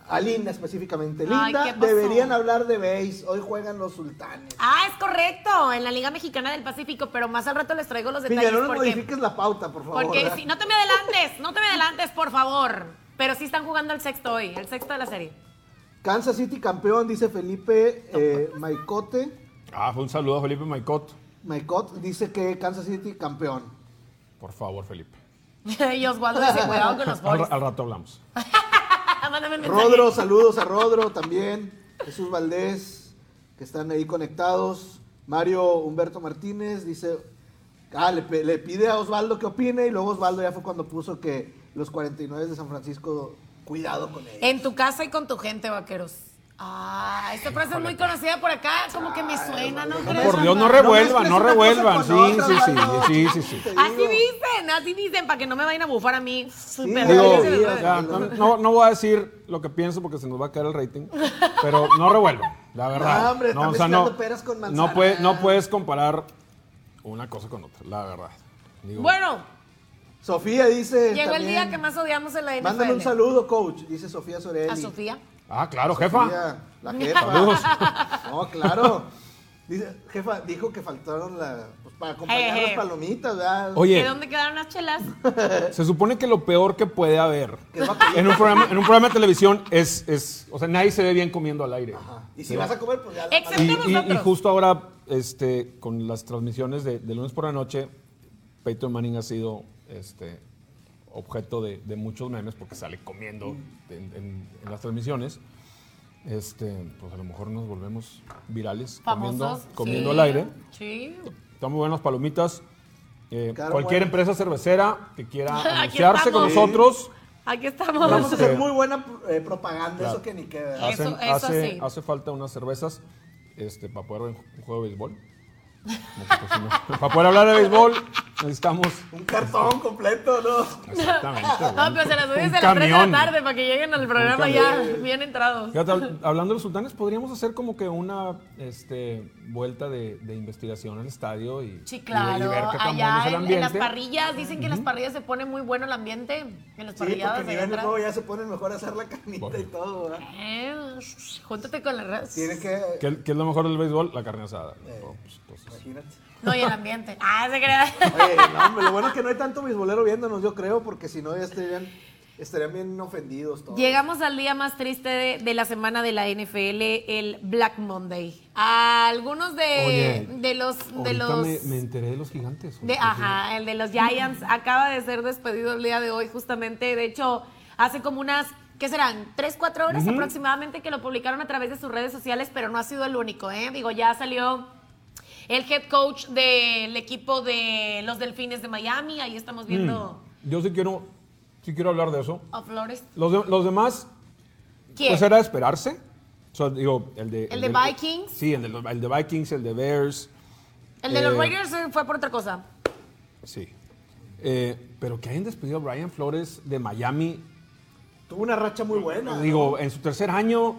a Linda específicamente. Linda, deberían hablar de base. Hoy juegan los sultanes. Ah, es correcto, en la Liga Mexicana del Pacífico, pero más al rato les traigo los detalles no nos porque, modifiques la pauta, por favor. porque si, no te me adelantes, no te me adelantes, por favor. Pero sí están jugando el sexto hoy, el sexto de la serie. Kansas City campeón, dice Felipe eh, Maicote. Ah, fue un saludo a Felipe Maicot. Maicot dice que Kansas City campeón. Por favor, Felipe. y Osvaldo dice, cuidado con los Al, boys. al rato hablamos. Mándame mensaje. Rodro, saludos a Rodro también. Jesús Valdés, que están ahí conectados. Mario Humberto Martínez dice, ah, le, pide a Osvaldo que opine y luego Osvaldo ya fue cuando puso que los 49 de San Francisco, cuidado con ellos. En tu casa y con tu gente, vaqueros. Ah, esta frase es muy conocida por acá, como que me suena, ¿no crees? Por Dios, no No revuelvan, no revuelvan. Sí, otra, sí, sí, sí, sí, Así dicen, así dicen, para que no me vayan a bufar a mí. Súper Digo, o sea, no, no- no voy a decir lo que pienso porque se nos va a caer el rating, pero no revuelvan, la verdad. No, hombre, está o sea, peras con no, puede- no puedes comparar una cosa con otra, la verdad. Digo, Bueno, Sofía dice llegó el día que más odiamos en la NFL. Mándame un saludo, coach, dice Sofía Sorelli. A Sofía. Ah, claro, jefa. La jefa. Saludos. No, claro. Dice, jefa, dijo que faltaron la, pues, para acompañar Eh, las eh. palomitas, ¿verdad? ¿De Oye, dónde quedaron las chelas? se supone que lo peor que puede haber en un programa, en un programa de televisión es, es, o sea, nadie se ve bien comiendo al aire. Ajá. Y si vas a comer, pues ya la Excepto Y, y- y justo ahora, este, con las transmisiones de, de lunes por la noche, Peyton Manning ha sido este, objeto de, de muchos memes porque sale comiendo en, en- en las transmisiones. Este, pues a lo mejor nos volvemos virales comiendo, Famosos. comiendo sí. al aire. Sí. Están muy buenas palomitas. Eh, Claro, cualquier bueno. empresa cervecera que quiera anunciarse con nosotros, Aquí estamos. Vamos a hacer Este- muy buena eh, propaganda, Claro. eso que ni queda. Eso- hacen- eso hace, sí. hace falta unas cervezas este, para poder ver un juego de béisbol. Sí para poder hablar de béisbol necesitamos Un cartón completo, ¿no? exactamente. No, pero se las doy un desde las 3 de la camión. tarde para que lleguen al programa ya bien entrados. Fíjate, hablando de los sultanes, podríamos hacer como que una este, vuelta de, de investigación al estadio y, Sí, y- y claro. ver qué tan bueno Allá es el en, en las parrillas, dicen que en las parrillas se pone muy bueno el ambiente. En las Sí, porque parrilladas ni de ven el atrás. juego ya se ponen mejor a hacer la carnita y todo, ¿verdad? Eh, júntate con la red. Tiene que... ¿Qué, qué es lo mejor del béisbol? La carne asada. Eh. Pues, entonces, Imagínate. No, y el ambiente. Ah, se crea. Oye, no, hombre, lo bueno es que no hay tanto bisbolero viéndonos, yo creo, porque si no ya estarían, estarían bien ofendidos todos. Llegamos al día más triste de, de la semana de la NFL, el Black Monday. A algunos de, Oye, de los... De los me, me enteré de los gigantes. de- ajá, el de los Giants acaba de ser despedido el día de hoy, justamente. De hecho, hace como unas, ¿qué serán? ¿Tres, cuatro horas aproximadamente que lo publicaron a través de sus redes sociales, pero no ha sido el único, ¿eh? Digo, ya salió el head coach del equipo de los Delfines de Miami. Ahí estamos viendo Yo sí quiero, sí quiero hablar de eso. a Flores. Los, de- los demás, ¿Quién? pues era de esperarse. O sea, digo, el de... ¿El de del- Vikings? Sí, el de, los- el de Vikings, el de Bears. el de los eh, Raiders eh, fue por otra cosa. Sí. Eh, pero que hayan despedido a Brian Flores de Miami, Tuvo una racha muy buena. digo, en su tercer año,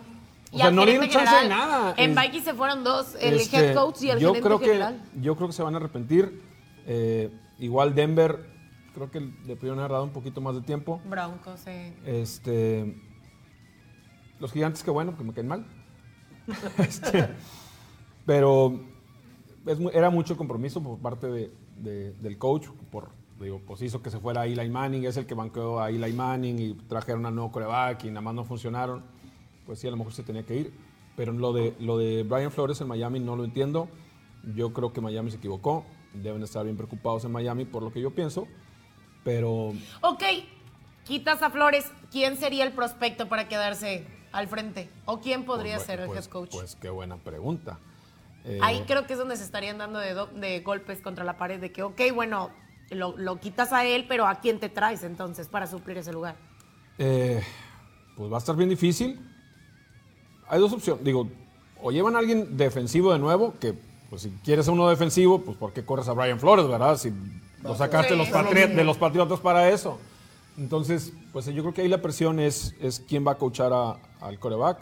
O sea, no le dieron chance de general. nada. En Vikings se fueron dos, el Este, head coach y el yo gerente creo que, general. Yo creo que se van a arrepentir. Eh, igual Denver, creo que le pudieron haber dado un poquito más de tiempo. Broncos, sí. Este, los gigantes, que bueno, que me caen mal. Este, pero es era mucho compromiso por parte de- de- del coach. Por, digo, pues hizo que se fuera Eli Manning, es el que banqueó a Eli Manning y trajeron al nuevo coreback y nada más no funcionaron. Pues sí, a lo mejor se tenía que ir. Pero lo de, lo de Brian Flores en Miami no lo entiendo. Yo creo que Miami se equivocó. Deben estar bien preocupados en Miami por lo que yo pienso. Pero Ok, quitas a Flores, ¿quién sería el prospecto para quedarse al frente? ¿O quién podría Pues, ser el pues, head coach? Pues qué buena pregunta. Eh, Ahí creo que es donde se estarían dando de, do- de golpes contra la pared, de que, ok, bueno, lo, lo quitas a él, pero ¿a quién te traes entonces para suplir ese lugar? eh, pues va a estar bien difícil. Hay dos opciones. Digo, o llevan a alguien defensivo de nuevo, que pues si quieres a uno defensivo, pues ¿por qué corres a Brian Flores, verdad? Si lo sacaste de, los Sí. patri- de los Patriotas para eso. Entonces, pues yo creo que ahí la presión es, es quién va a coachar a- al coreback,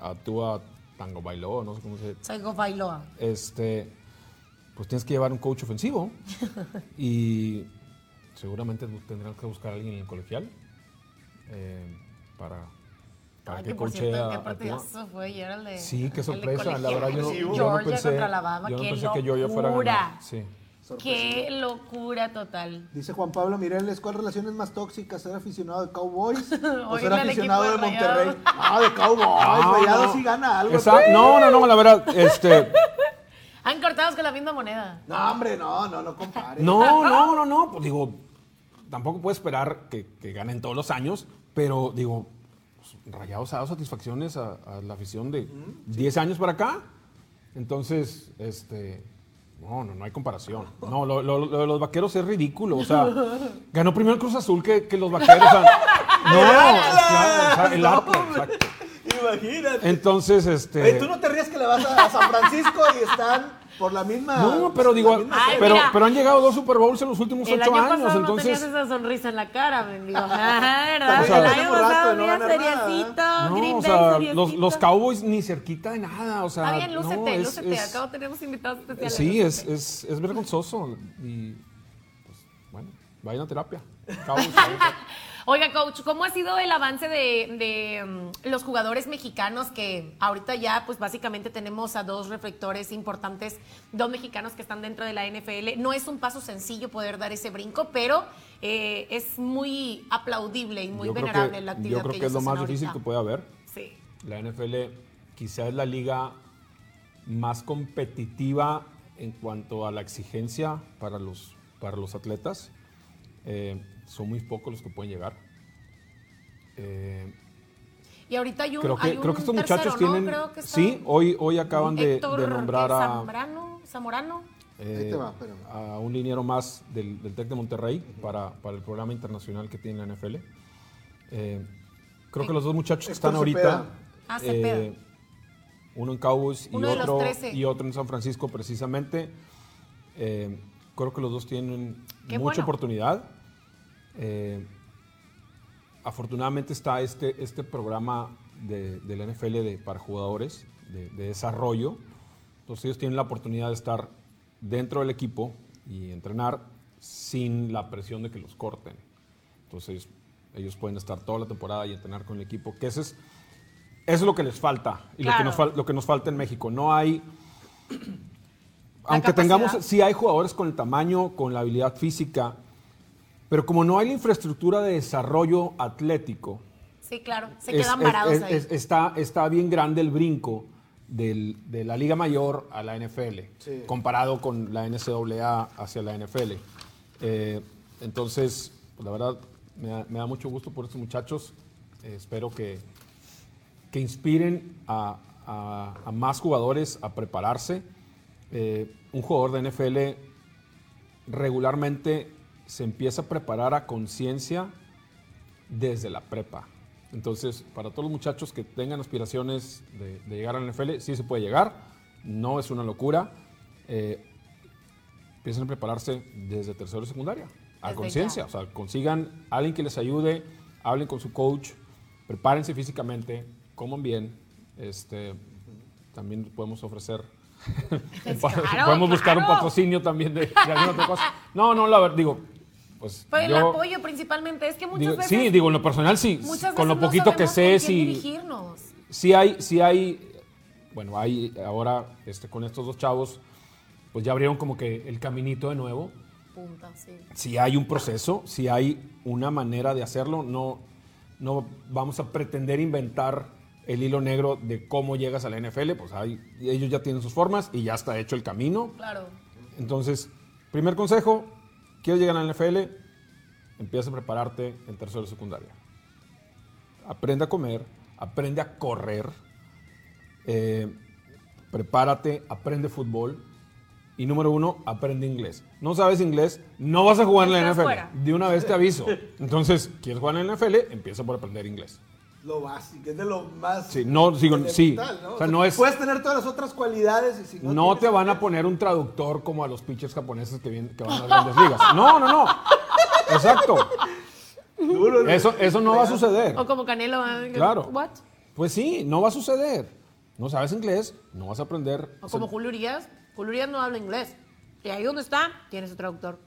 a Tua Tango Bailó, no sé cómo se Saigo Bailoa. este, pues tienes que llevar un coach ofensivo y seguramente tendrán que buscar a alguien en el colegial eh, para, para Ay, que que a, fue de Sí, qué sorpresa. La verdad, yo, no- yo no Georgia pensé, contra Alabama, yo no qué pensé que Georgia fuera a locura. ganar. Sí. Qué locura total. Dice Juan Pablo Mireles, ¿cuál relación es más tóxica? ¿Ser aficionado de Cowboys o ser aficionado de Monterrey? Ah, de Cowboys. No, Rayados no. sí gana algo. Exacto. No, no, no, la verdad, este, Han cortados con la misma moneda. No, hombre, no, no, no compares. No, no, no, no. Pues digo, tampoco puedo esperar que, que ganen todos los años, pero digo, pues, Rayados ha dado satisfacciones a, a la afición de 10 años para acá. Entonces, este. No, no, no hay comparación. No, lo, lo- lo de los vaqueros es ridículo. O sea, ganó primero el Cruz Azul que, que los vaqueros. o sea, no, claro, o sea, el exacto. Imagínate. Entonces, este. Ey, tú no te ríes que le vas a, a San Francisco y están por la misma. No, pero digo, Ay, pero, mira. pero han llegado dos Super Bowls en los últimos El ocho año años. pasado no entonces, tenías esa sonrisa en la cara, mendigo. Ajá, ¿verdad? O sea, el año pasado no nada, seriecito, No, Green o sea, seriecito. los, los Cowboys ni cerquita de nada, o sea. Está bien, no, lúcete, es- lúcete. es- Acabo tenemos invitados especiales. Sí, es, es, es vergonzoso y pues, bueno, vayan a terapia. Cowboys, vayan a terapia. Oiga, coach, ¿cómo ha sido el avance de, de, mm, los jugadores mexicanos que ahorita ya, pues básicamente tenemos a dos reflectores importantes, dos mexicanos que están dentro de la NFL? No es un paso sencillo poder dar ese brinco, pero eh, es muy aplaudible y muy Yo venerable que- la actividad Yo creo que, que, es lo más difícil que puede haber. Sí. La NFL quizá es la liga más competitiva en cuanto a la exigencia para los, para los atletas. Eh, son muy pocos los que pueden llegar. Eh, Y ahorita hay un, creo que, hay un creo que estos tercero, muchachos ¿no? tienen... Creo que está sí, hoy, hoy acaban de, nombrar a... Zambrano, Zamorano. eh, Ahí te va, espérame. a un liniero más del, del TEC de Monterrey para, para el programa internacional que tiene la NFL. Eh, creo que los dos muchachos que están ahorita, Ah, eh, uno en Cowboys y Uno otro, 13. y otro en San Francisco precisamente, eh, creo que los dos tienen Qué mucha bueno. oportunidad. Eh, afortunadamente está este, este programa de, de la NFL de, para jugadores de, de desarrollo. Entonces ellos tienen la oportunidad de estar dentro del equipo y entrenar sin la presión de que los corten. Entonces ellos pueden estar toda la temporada y entrenar con el equipo, que ese es, eso es lo que les falta y lo, que Claro. nos lo que nos falta en México. No hay... Aunque tengamos, sí hay jugadores con el tamaño, con la habilidad física, pero como no hay la infraestructura de desarrollo atlético, Sí, claro. Se quedan es- varados es- ahí. es- está, está bien grande el brinco del- de la Liga Mayor a la NFL, Sí. comparado con la NCAA hacia la NFL. Eh, entonces, pues, la verdad, me da, me da mucho gusto por estos muchachos. Eh, espero que, que inspiren a, a- a más jugadores a prepararse. Eh, un jugador de NFL regularmente se empieza a preparar a conciencia desde la prepa. Entonces, para todos los muchachos que tengan aspiraciones de, de llegar a la NFL, sí se puede llegar, no es una locura. Eh, empiecen a prepararse desde tercero y secundaria, a conciencia. O sea, consigan a alguien que les ayude, hablen con su coach, prepárense físicamente, coman bien Este, también podemos ofrecer, Claro, podemos buscar un patrocinio también de, de alguna otra cosa. No, no, la verdad, digo, pues Pero el yo- apoyo principalmente es que muchas digo, veces. sí, digo, en lo personal sí, muchas con lo veces no poquito que sé, sí, sí hay, sí hay, bueno, hay ahora este, con estos dos chavos, pues ya abrieron como que el caminito de nuevo. Punta, sí. Si hay un proceso, si hay una manera de hacerlo, no, no vamos a pretender inventar el hilo negro de cómo llegas a la NFL, pues hay, ellos ya tienen sus formas y ya está hecho el camino. Claro. Entonces, primer consejo, ¿quieres llegar a la NFL? Empieza a prepararte en tercero de secundaria. Aprende a comer, aprende a correr, eh, prepárate, aprende fútbol y número uno, aprende inglés. No sabes inglés, no vas a jugar en la NFL. fuera. De una vez te aviso. Entonces, ¿quieres jugar en la NFL? Empieza por aprender inglés. Lo básico, es de lo más. Sí, no, digo, sí. elemental, O sea, no es- Puedes tener todas las otras cualidades y si no. No, te van a poner un traductor como a los pitchers japoneses que, vienen, que van a las grandes ligas. No, no, no. Exacto. Eso, eso no va a suceder. O como Canelo. ¿eh? Claro. What? Pues sí, no va a suceder. No sabes inglés, no vas a aprender. O como Julio Urias. Julio Urias no habla inglés. Y ahí donde está, tiene su traductor.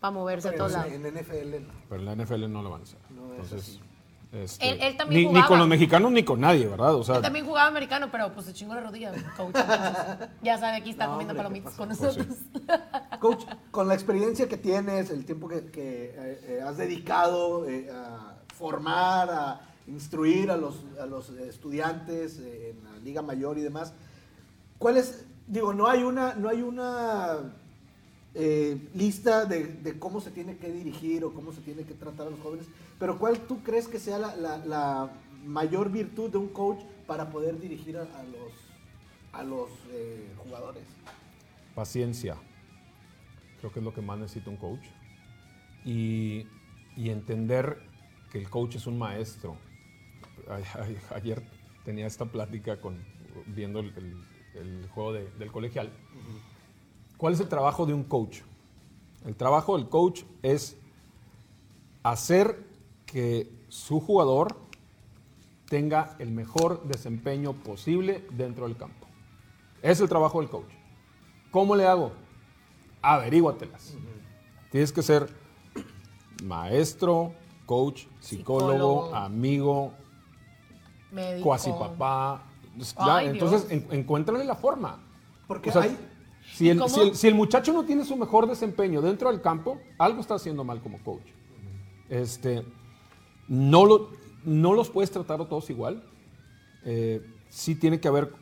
Para moverse a pero todos lados. En NFL no. Pero en la NFL no lo van a hacer. No es Entonces, este, Él- él también ni, con los mexicanos ni con nadie, ¿verdad? O sea, Él también jugaba americano, pero pues se chingó la rodilla, coach. Ya sabe, aquí está No, comiendo hombre, palomitas ¿qué con Pues nosotros. Coach, con la experiencia que tienes, el tiempo que, que, eh, eh, has dedicado eh, a formar, a instruir a los, a los estudiantes eh, en la Liga Mayor y demás, ¿cuál es, digo, no hay una, no hay una eh, lista de, de cómo se tiene que dirigir o cómo se tiene que tratar a los jóvenes, pero ¿cuál tú crees que sea la, la- la mayor virtud de un coach para poder dirigir a, a los, a los eh, jugadores? paciencia. Creo que es lo que más necesita un coach. Y, y entender que el coach es un maestro. Ayer tenía esta plática con, viendo el, el- el juego de- del colegial. ¿Cuál es el trabajo de un coach? El trabajo del coach es hacer que su jugador tenga el mejor desempeño posible dentro del campo. Es el trabajo del coach. ¿Cómo le hago? Averíguatelas. Tienes que ser maestro, coach, psicólogo, Psicólogo. amigo, Médico. cuasi papá. Ay, entonces, en- encuéntrale la forma. Porque O sea, hay... si, el, ¿Cómo? si el- si el muchacho no tiene su mejor desempeño dentro del campo, algo está haciendo mal como coach. Este, no, lo, no los puedes tratar a todos igual. Eh, sí tiene que haber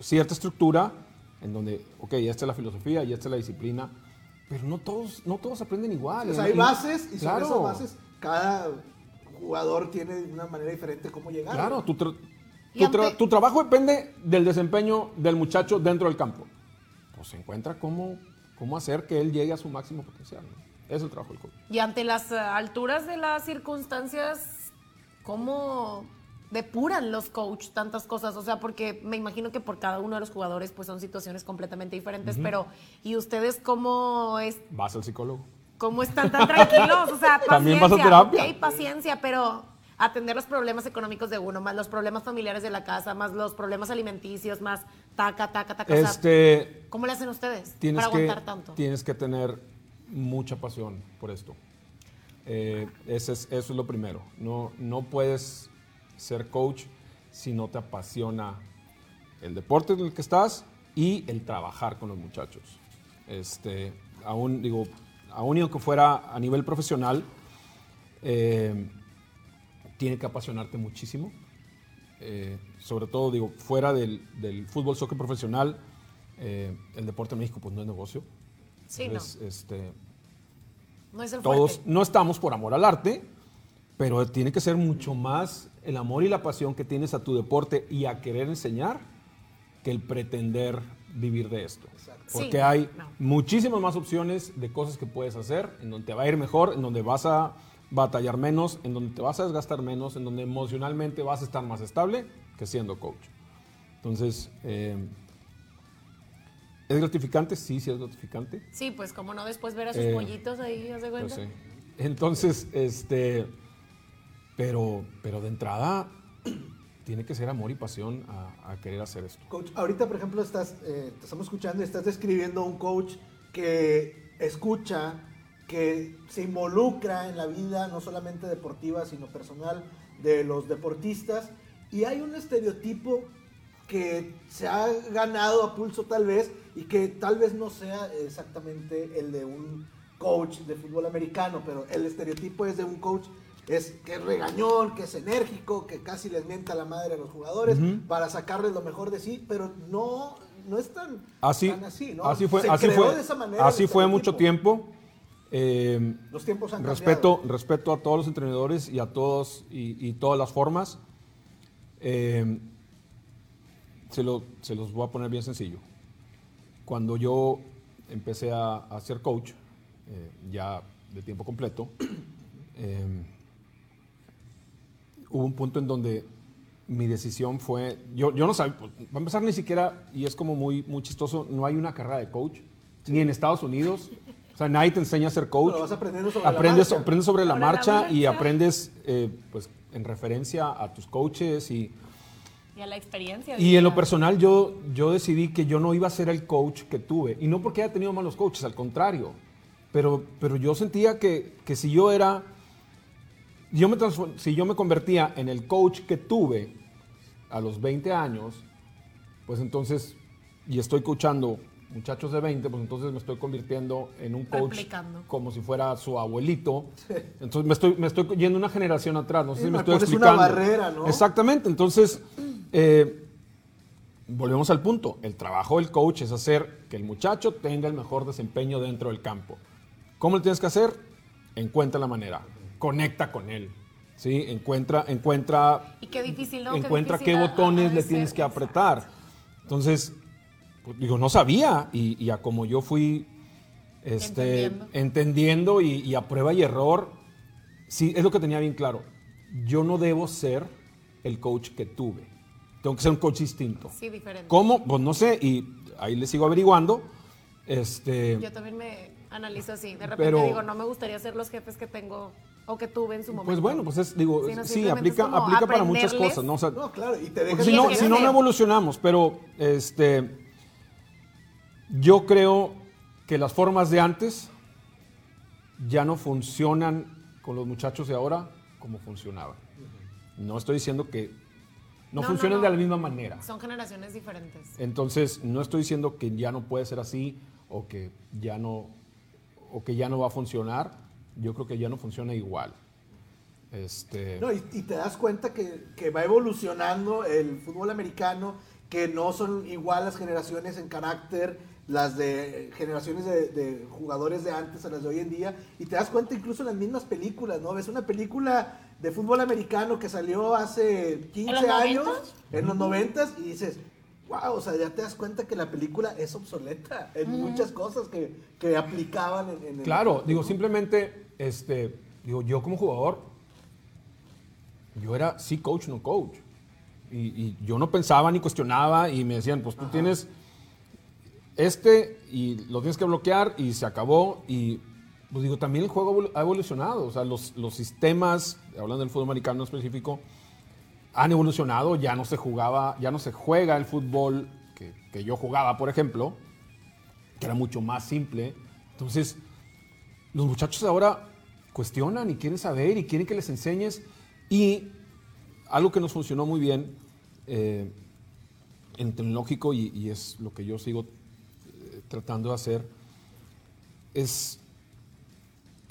cierta estructura en donde, ok, esta es la filosofía y esta es la disciplina, pero no todos, no todos aprenden igual. O sea, hay bases y sobre claro, esas bases cada jugador tiene una manera diferente cómo llegar. Claro, tu, tra- tu, tra- aunque- tu trabajo depende del desempeño del muchacho dentro del campo. Pues se encuentra cómo, cómo hacer que él llegue a su máximo potencial. ¿no? Es el trabajo del coach. Y ante las eh, alturas de las circunstancias, ¿cómo depuran los coach tantas cosas? O sea, porque me imagino que por cada uno de los jugadores pues son situaciones completamente diferentes, pero ¿y ustedes cómo es Vas al psicólogo. cómo están tan tranquilos? O sea, paciencia, También vas a terapia. ok, paciencia, pero atender los problemas económicos de uno, más los problemas familiares de la casa, más los problemas alimenticios, más taca, taca, taca. o sea, Este, ¿Cómo le hacen ustedes tienes, para que, aguantar tanto? tienes que tener mucha pasión por esto. Eh, ese es- eso es lo primero. No, no puedes ser coach si no te apasiona el deporte en el que estás y el trabajar con los muchachos. Este, aún, digo, aún y aunque fuera a nivel profesional, eh, tiene que apasionarte muchísimo. Eh, sobre todo, digo, fuera del, del fútbol, soccer profesional, el deporte en México pues no es negocio. Sí, Entonces, este, no es el todos fuerte. no estamos por amor al arte, pero tiene que ser mucho más el amor y la pasión que tienes a tu deporte y a querer enseñar que el pretender vivir de esto. Porque Sí, hay no. muchísimas más opciones de cosas que puedes hacer, en donde te va a ir mejor, en donde vas a batallar menos, en donde te vas a desgastar menos, en donde emocionalmente vas a estar más estable que siendo coach. Entonces, eh, ¿es gratificante? Sí, sí es gratificante. Sí, pues como no después ver a sus Eh, pollitos ahí, ¿haz de Pues cuenta? sí. Entonces, este, pero, pero de entrada, tiene que ser amor y pasión a, a querer hacer esto. Coach, ahorita, por ejemplo, estás, eh, te estamos escuchando y estás describiendo a un coach que escucha, que se involucra en la vida, no solamente deportiva, sino personal de los deportistas. Y hay un estereotipo que se ha ganado a pulso tal vez y que tal vez no sea exactamente el de un coach de fútbol americano, pero el estereotipo es de un coach es que es regañón, que es enérgico, que casi les mienta la madre a los jugadores para sacarles lo mejor de sí, pero no, no es tan Así, tan así, ¿no? así fue, Se así creó fue, de esa manera así fue mucho tiempo. Eh, Los tiempos han respeto, cambiado. respeto a todos los entrenadores y a todos y, y todas las formas. Eh, se, lo- se los voy a poner bien sencillo. Cuando yo empecé a, a ser coach, eh, ya de tiempo completo, eh, hubo un punto en donde mi decisión fue, yo, yo no sabía, pues, va a empezar ni siquiera, y es como muy, muy chistoso, no hay una carrera de coach, ni en Estados Unidos. O sea, nadie te enseña a ser coach. Pero vas aprendiendo sobre la aprendes, marcha. aprendes sobre la Sobre la marcha y marcha. aprendes eh, pues, en referencia a tus coaches y, Y a la experiencia. y en lo personal yo, yo decidí que yo no iba a ser el coach que tuve. Y no porque haya tenido malos coaches, al contrario. Pero, pero yo sentía que, que si yo era, yo me si yo me convertía en el coach que tuve a los 20 años, pues entonces, y estoy coachando muchachos de 20, pues entonces me estoy convirtiendo en un coach Replicando. como si fuera su abuelito. Entonces me estoy, me estoy yendo una generación atrás, no sé Sí, si me estoy pones una explicando. barrera, ¿no? Exactamente, entonces, eh, volvemos al punto. El trabajo del coach es hacer que el muchacho tenga el mejor desempeño dentro del campo. ¿Cómo lo tienes que hacer? Encuentra la manera, conecta con él. ¿sí? Encuentra, encuentra, Y qué difícil, ¿no? Qué encuentra difícil qué a- botones le tienes que apretar. Entonces, pues, digo, no sabía y, y a como yo fui este, Entendiendo. entendiendo, y, y a prueba y error, sí, es lo que tenía bien claro. Yo no debo ser el coach que tuve. Tengo que ser un coach distinto. Sí, diferente. ¿Cómo? Pues no sé, y ahí le sigo averiguando. Este, Yo también me analizo así. De repente Pero- digo, no me gustaría ser los jefes que tengo o que tuve en su momento. pues bueno, pues es, digo, Sí, aplica, aplica para muchas cosas, ¿no? O sea, No, claro, y te Porque dejas si no, si no, no evolucionamos, pero este, yo creo que las formas de antes ya no funcionan con los muchachos de ahora como funcionaban. No estoy diciendo que no, No, no, funcionen no. de la misma manera. Son generaciones diferentes. Entonces, no estoy diciendo que ya no puede ser así o que ya no, o que ya no va a funcionar. Yo creo que ya no funciona igual. Este, No, y, y te das cuenta que, que va evolucionando el fútbol americano, que no son igual las generaciones en carácter, las de generaciones de, de jugadores de antes a las de hoy en día, y te das cuenta incluso en las mismas películas, ¿no? Ves una película de fútbol americano que salió hace 15 los años, 90s? en los 90 y dices, wow, o sea, ya te das cuenta que la película es obsoleta en muchas cosas que, que aplicaban en, en el Claro, digo, simplemente, este, digo, yo como jugador, yo era sí coach, no coach. Y, y yo no pensaba ni cuestionaba y me decían, pues tú tienes este y lo tienes que bloquear y se acabó. Y pues digo, también el juego ha evolucionado. O sea, los, los sistemas, hablando del fútbol americano en específico, han evolucionado. Ya no se jugaba, ya no se juega el fútbol que, que yo jugaba, por ejemplo, que era mucho más simple. Entonces, los muchachos ahora cuestionan y quieren saber y quieren que les enseñes. Y algo que nos funcionó muy bien eh, en tecnológico y, y es lo que yo sigo eh, tratando de hacer, es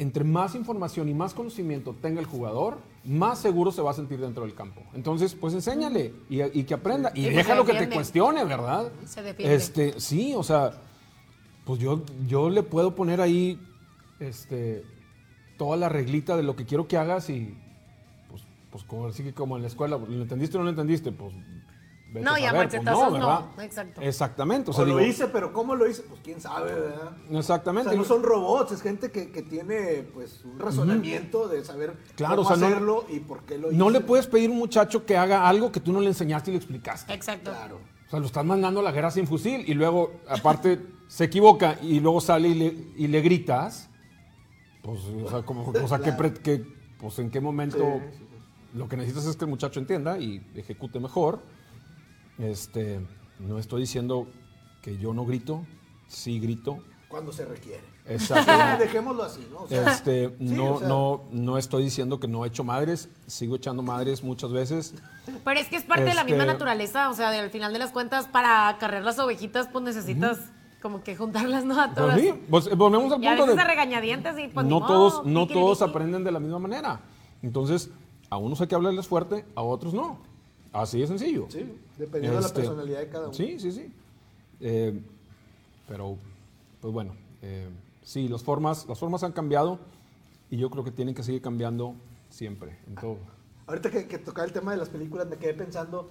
entre más información y más conocimiento tenga el jugador, más seguro se va a sentir dentro del campo. Entonces, pues enséñale y, y que aprenda. Y pues, déjalo que te cuestione, ¿verdad? Se defiende. Este, sí, o sea, pues yo, yo le puedo poner ahí este, toda la reglita de lo que quiero que hagas y pues, pues como, así que como en la escuela, ¿lo entendiste o no lo entendiste? Pues No, y a pues, machetazos no, exacto. Exactamente, o lo hice, pero ¿cómo lo hice? Pues quién sabe, ¿verdad? O exactamente. sea, no son robots, es gente que, que tiene pues un razonamiento de saber Claro, cómo o sea, no- hacerlo y por qué lo no hice. le puedes pedir a un muchacho que haga algo que tú no le enseñaste y le explicaste. Exacto. Claro. O sea, lo estás mandando a la guerra sin fusil y luego, aparte, se equivoca y luego sale y le, y le gritas. Pues, o sea, como, o sea, ¿qué pre- qué- pues, ¿en qué momento Sí, sí, lo que necesitas es que el muchacho entienda y ejecute mejor. Este, no estoy diciendo que yo no grito, sí grito. Cuando se requiere. Exacto. Dejémoslo así, ¿no? O sea, Este, sí, no, o sea, no, no estoy diciendo que no he hecho madres, sigo echando madres muchas veces. Pero es que es parte de la Este- misma naturaleza, o sea, de- al final de las cuentas, para cargar las ovejitas, pues necesitas como que juntarlas, ¿no? A todas. Pues sí, pues, eh, volvemos al Y a punto veces de a regañadientes y pues no modo, todos, no todos aprenden de la misma manera. Entonces, a unos hay que hablarles fuerte, a otros no. Así de sencillo. Sí, dependiendo de la Este, personalidad de cada uno. Sí, sí, sí. Eh, pero, pues bueno, eh, sí, las formas, las formas han cambiado y yo creo que tienen que seguir cambiando siempre, en todo. Ahorita que, que tocaba el tema de las películas, me quedé pensando,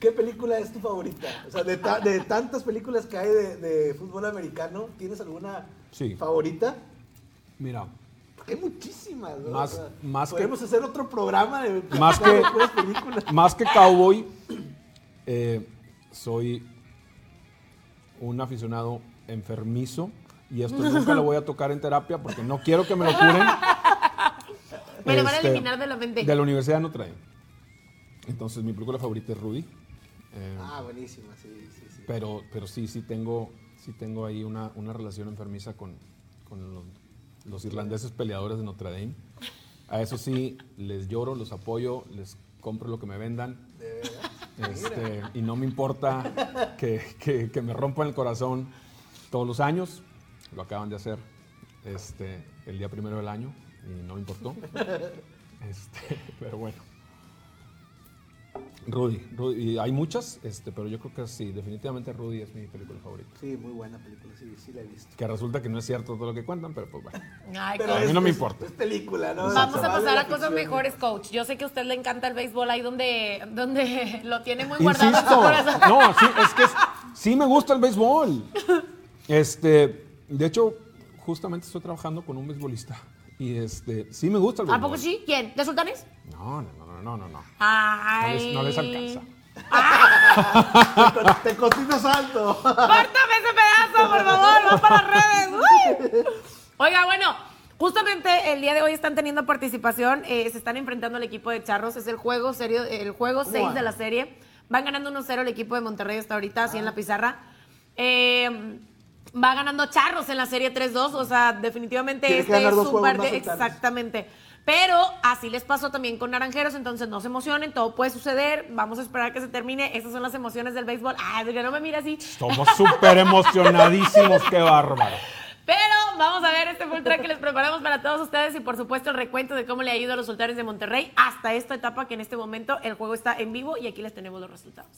¿qué película es tu favorita? O sea, de, ta- de tantas películas que hay de, de fútbol americano, ¿tienes alguna Sí. favorita? Mira, hay muchísimas, ¿no? Más- más que- Podemos hacer otro programa de Más que- películas. más que cowboy, eh, soy un aficionado enfermizo y esto nunca lo voy a tocar en terapia porque no quiero que me lo curen. Me lo van a Este, eliminar de la mente. De la Universidad de Notre Dame. Entonces, mi película favorita es Rudy. Eh, Ah, buenísima, sí, sí, sí. pero, pero sí, sí tengo, sí tengo ahí una, una relación enfermiza con, con los, los irlandeses peleadores de Notre Dame. A eso sí, les lloro, los apoyo, les compro lo que me vendan. Este, y no me importa que, que- que me rompan el corazón todos los años. Lo acaban de hacer este, el día primero del año y no me importó. Este, pero bueno. Rudy, Rudy, y hay muchas, este, pero yo creo que sí, definitivamente Rudy es mi película favorita. Sí, muy buena película, sí, sí la he visto. Que resulta que no es cierto todo lo que cuentan, pero pues bueno. Ay, Pero a mí es- no me importa. Es película, ¿no? Vamos a pasar a cosas mejores, coach. Yo sé que a usted le encanta el béisbol ahí donde, donde lo tiene muy guardado en su Insisto, corazón. no, sí, es que es- sí me gusta el béisbol. Este, de hecho, justamente estoy trabajando con un beisbolista y este, sí me gusta el ¿A béisbol. poco sí? ¿Quién? ¿De Sultanes? No, no, no, no, no, no. No Ay. les, no les alcanza. Te, te cocinas alto. ¡Córtame ese pedazo, por favor! ¡Va para las redes! ¡Uy! Oiga, bueno, justamente el día de hoy están teniendo participación. eh, se están enfrentando al equipo de Charros. Es el juego serio, el juego 6 van? de la serie. Van ganando 1-0 el equipo de Monterrey hasta ahorita, así en la pizarra. Eh, va ganando Charros en la serie 3-2. O sea, definitivamente este es su parte. Sultanes. Pero así les pasó también con Naranjeros, entonces no se emocionen, todo puede suceder. Vamos a esperar que se termine. Esas son las emociones del béisbol. Ah, que no me mire así. Somos súper emocionadísimos, qué bárbaro. Pero vamos a ver este full track que les preparamos para todos ustedes y por supuesto el recuento de cómo le ha ido a los sultanes de Monterrey hasta esta etapa que en este momento el juego está en vivo y aquí les tenemos los resultados.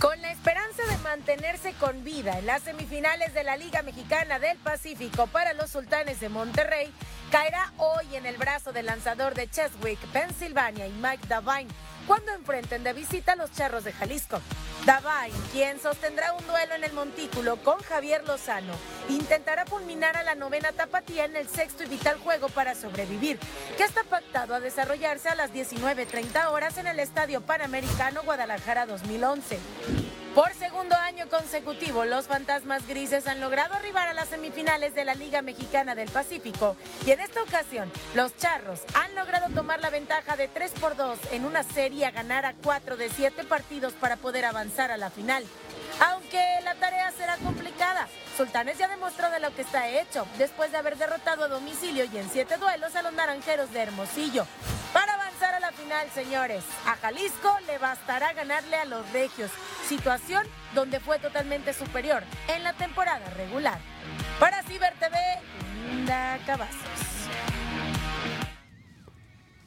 Con la esperanza mantenerse con vida en las semifinales de la Liga Mexicana del Pacífico para los sultanes de Monterrey, caerá hoy en el brazo del lanzador de Cheswick, Pensilvania y Mike Davine cuando enfrenten de visita a los charros de Jalisco. Davine, quien sostendrá un duelo en el montículo con Javier Lozano, intentará fulminar a la novena tapatía en el sexto y vital juego para sobrevivir, que está pactado a desarrollarse a las 19.30 horas en el Estadio Panamericano Guadalajara 2011. Por segundo año consecutivo, los Fantasmas Grises han logrado arribar a las semifinales de la Liga Mexicana del Pacífico y en esta ocasión los Charros han logrado tomar la ventaja de 3 por 2 en una serie a ganar a 4 de 7 partidos para poder avanzar a la final. Aunque la tarea será complicada, Sultanes ya demostró de lo que está hecho después de haber derrotado a domicilio y en 7 duelos a los Naranjeros de Hermosillo. Para avanzar a la final, señores, a Jalisco le bastará ganarle a los Regios, situación donde fue totalmente superior en la temporada regular. Para Ciber TV, Linda Cavazos.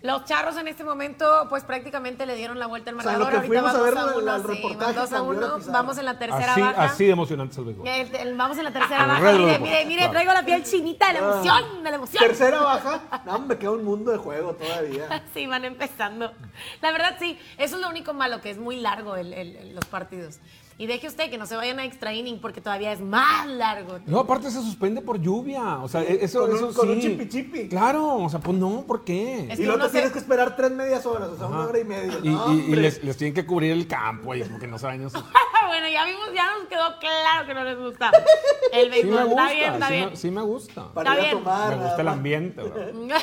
Los charros en este momento, pues prácticamente le dieron la vuelta al O sea, marcador. lo que Ahorita fuimos a vamos ver a uno, el sí, reportaje dos a uno. Vamos en la tercera Así, baja. así de emocionante es el béisbol. El- el- vamos en la tercera El baja. Mire, mire, mire, claro. traigo la piel chinita de la emoción, de la emoción. Tercera baja. No, me queda un mundo de juego todavía. Sí, van empezando. La verdad, sí, eso es lo único malo, que es muy largo el- el- el- los partidos. Y deje usted que no se vayan a extra inning porque todavía es más largo. No, aparte se suspende por lluvia. O sea, e- eso, Con un- eso con un chipi chipi. Claro, o sea, pues no, ¿por qué? Es y luego uno te se- tienes que esperar tres medias horas, o sea, una hora y media. Y, No, y- y hombre. les, les tienen que cubrir el campo y porque no saben eso. bueno, ya vimos, ya nos quedó claro que no les gusta el Sí béisbol. me gusta, está bien, está sí, bien. Me, sí me gusta. Para ir Está a bien. tomar. Me gusta el nada ambiente, bro.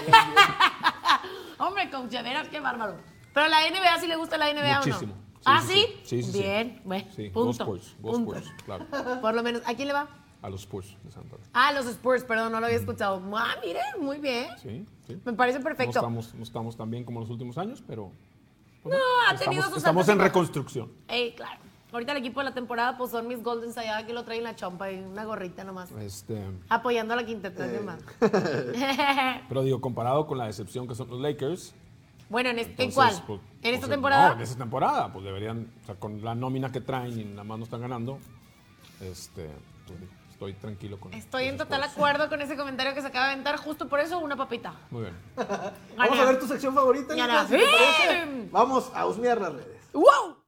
Hombre, coach, de veras, qué bárbaro. Pero la NBA sí le gusta la NBA Muchísimo. o no. ¿Ah, sí, sí? sí. Bien, bueno, punto. Spurs, Go punto. Spurs, claro. Por lo menos, ¿a quién le va? A los Spurs de San Antonio. Ah, los Spurs, perdón, no lo había escuchado. Ah, mire, muy bien. Sí, sí. Me parece No perfecto. estamos, no estamos tan bien como los últimos años, pero. pues, No, ha estamos, tenido sus Estamos altas y en bajas. reconstrucción. Ey, claro. Ahorita el equipo de la temporada pues son mis Golden allá que lo traen la chompa y una gorrita nomás. Este, Apoyando a la quinteta de más. pero digo, comparado con la decepción que son los Lakers. Bueno, ¿en, este- ¿en entonces, cuál? pues, ¿En esta pues, temporada? No, en esta temporada. Pues deberían, o sea, con la nómina que traen y nada más no están ganando. Este, pues, estoy tranquilo con Estoy en total acuerdo con ese comentario que se acaba de aventar. Justo por eso, una papita. Muy bien. Vamos a ver tu sección favorita, la si te. Vamos a husmear las redes. ¡Wow!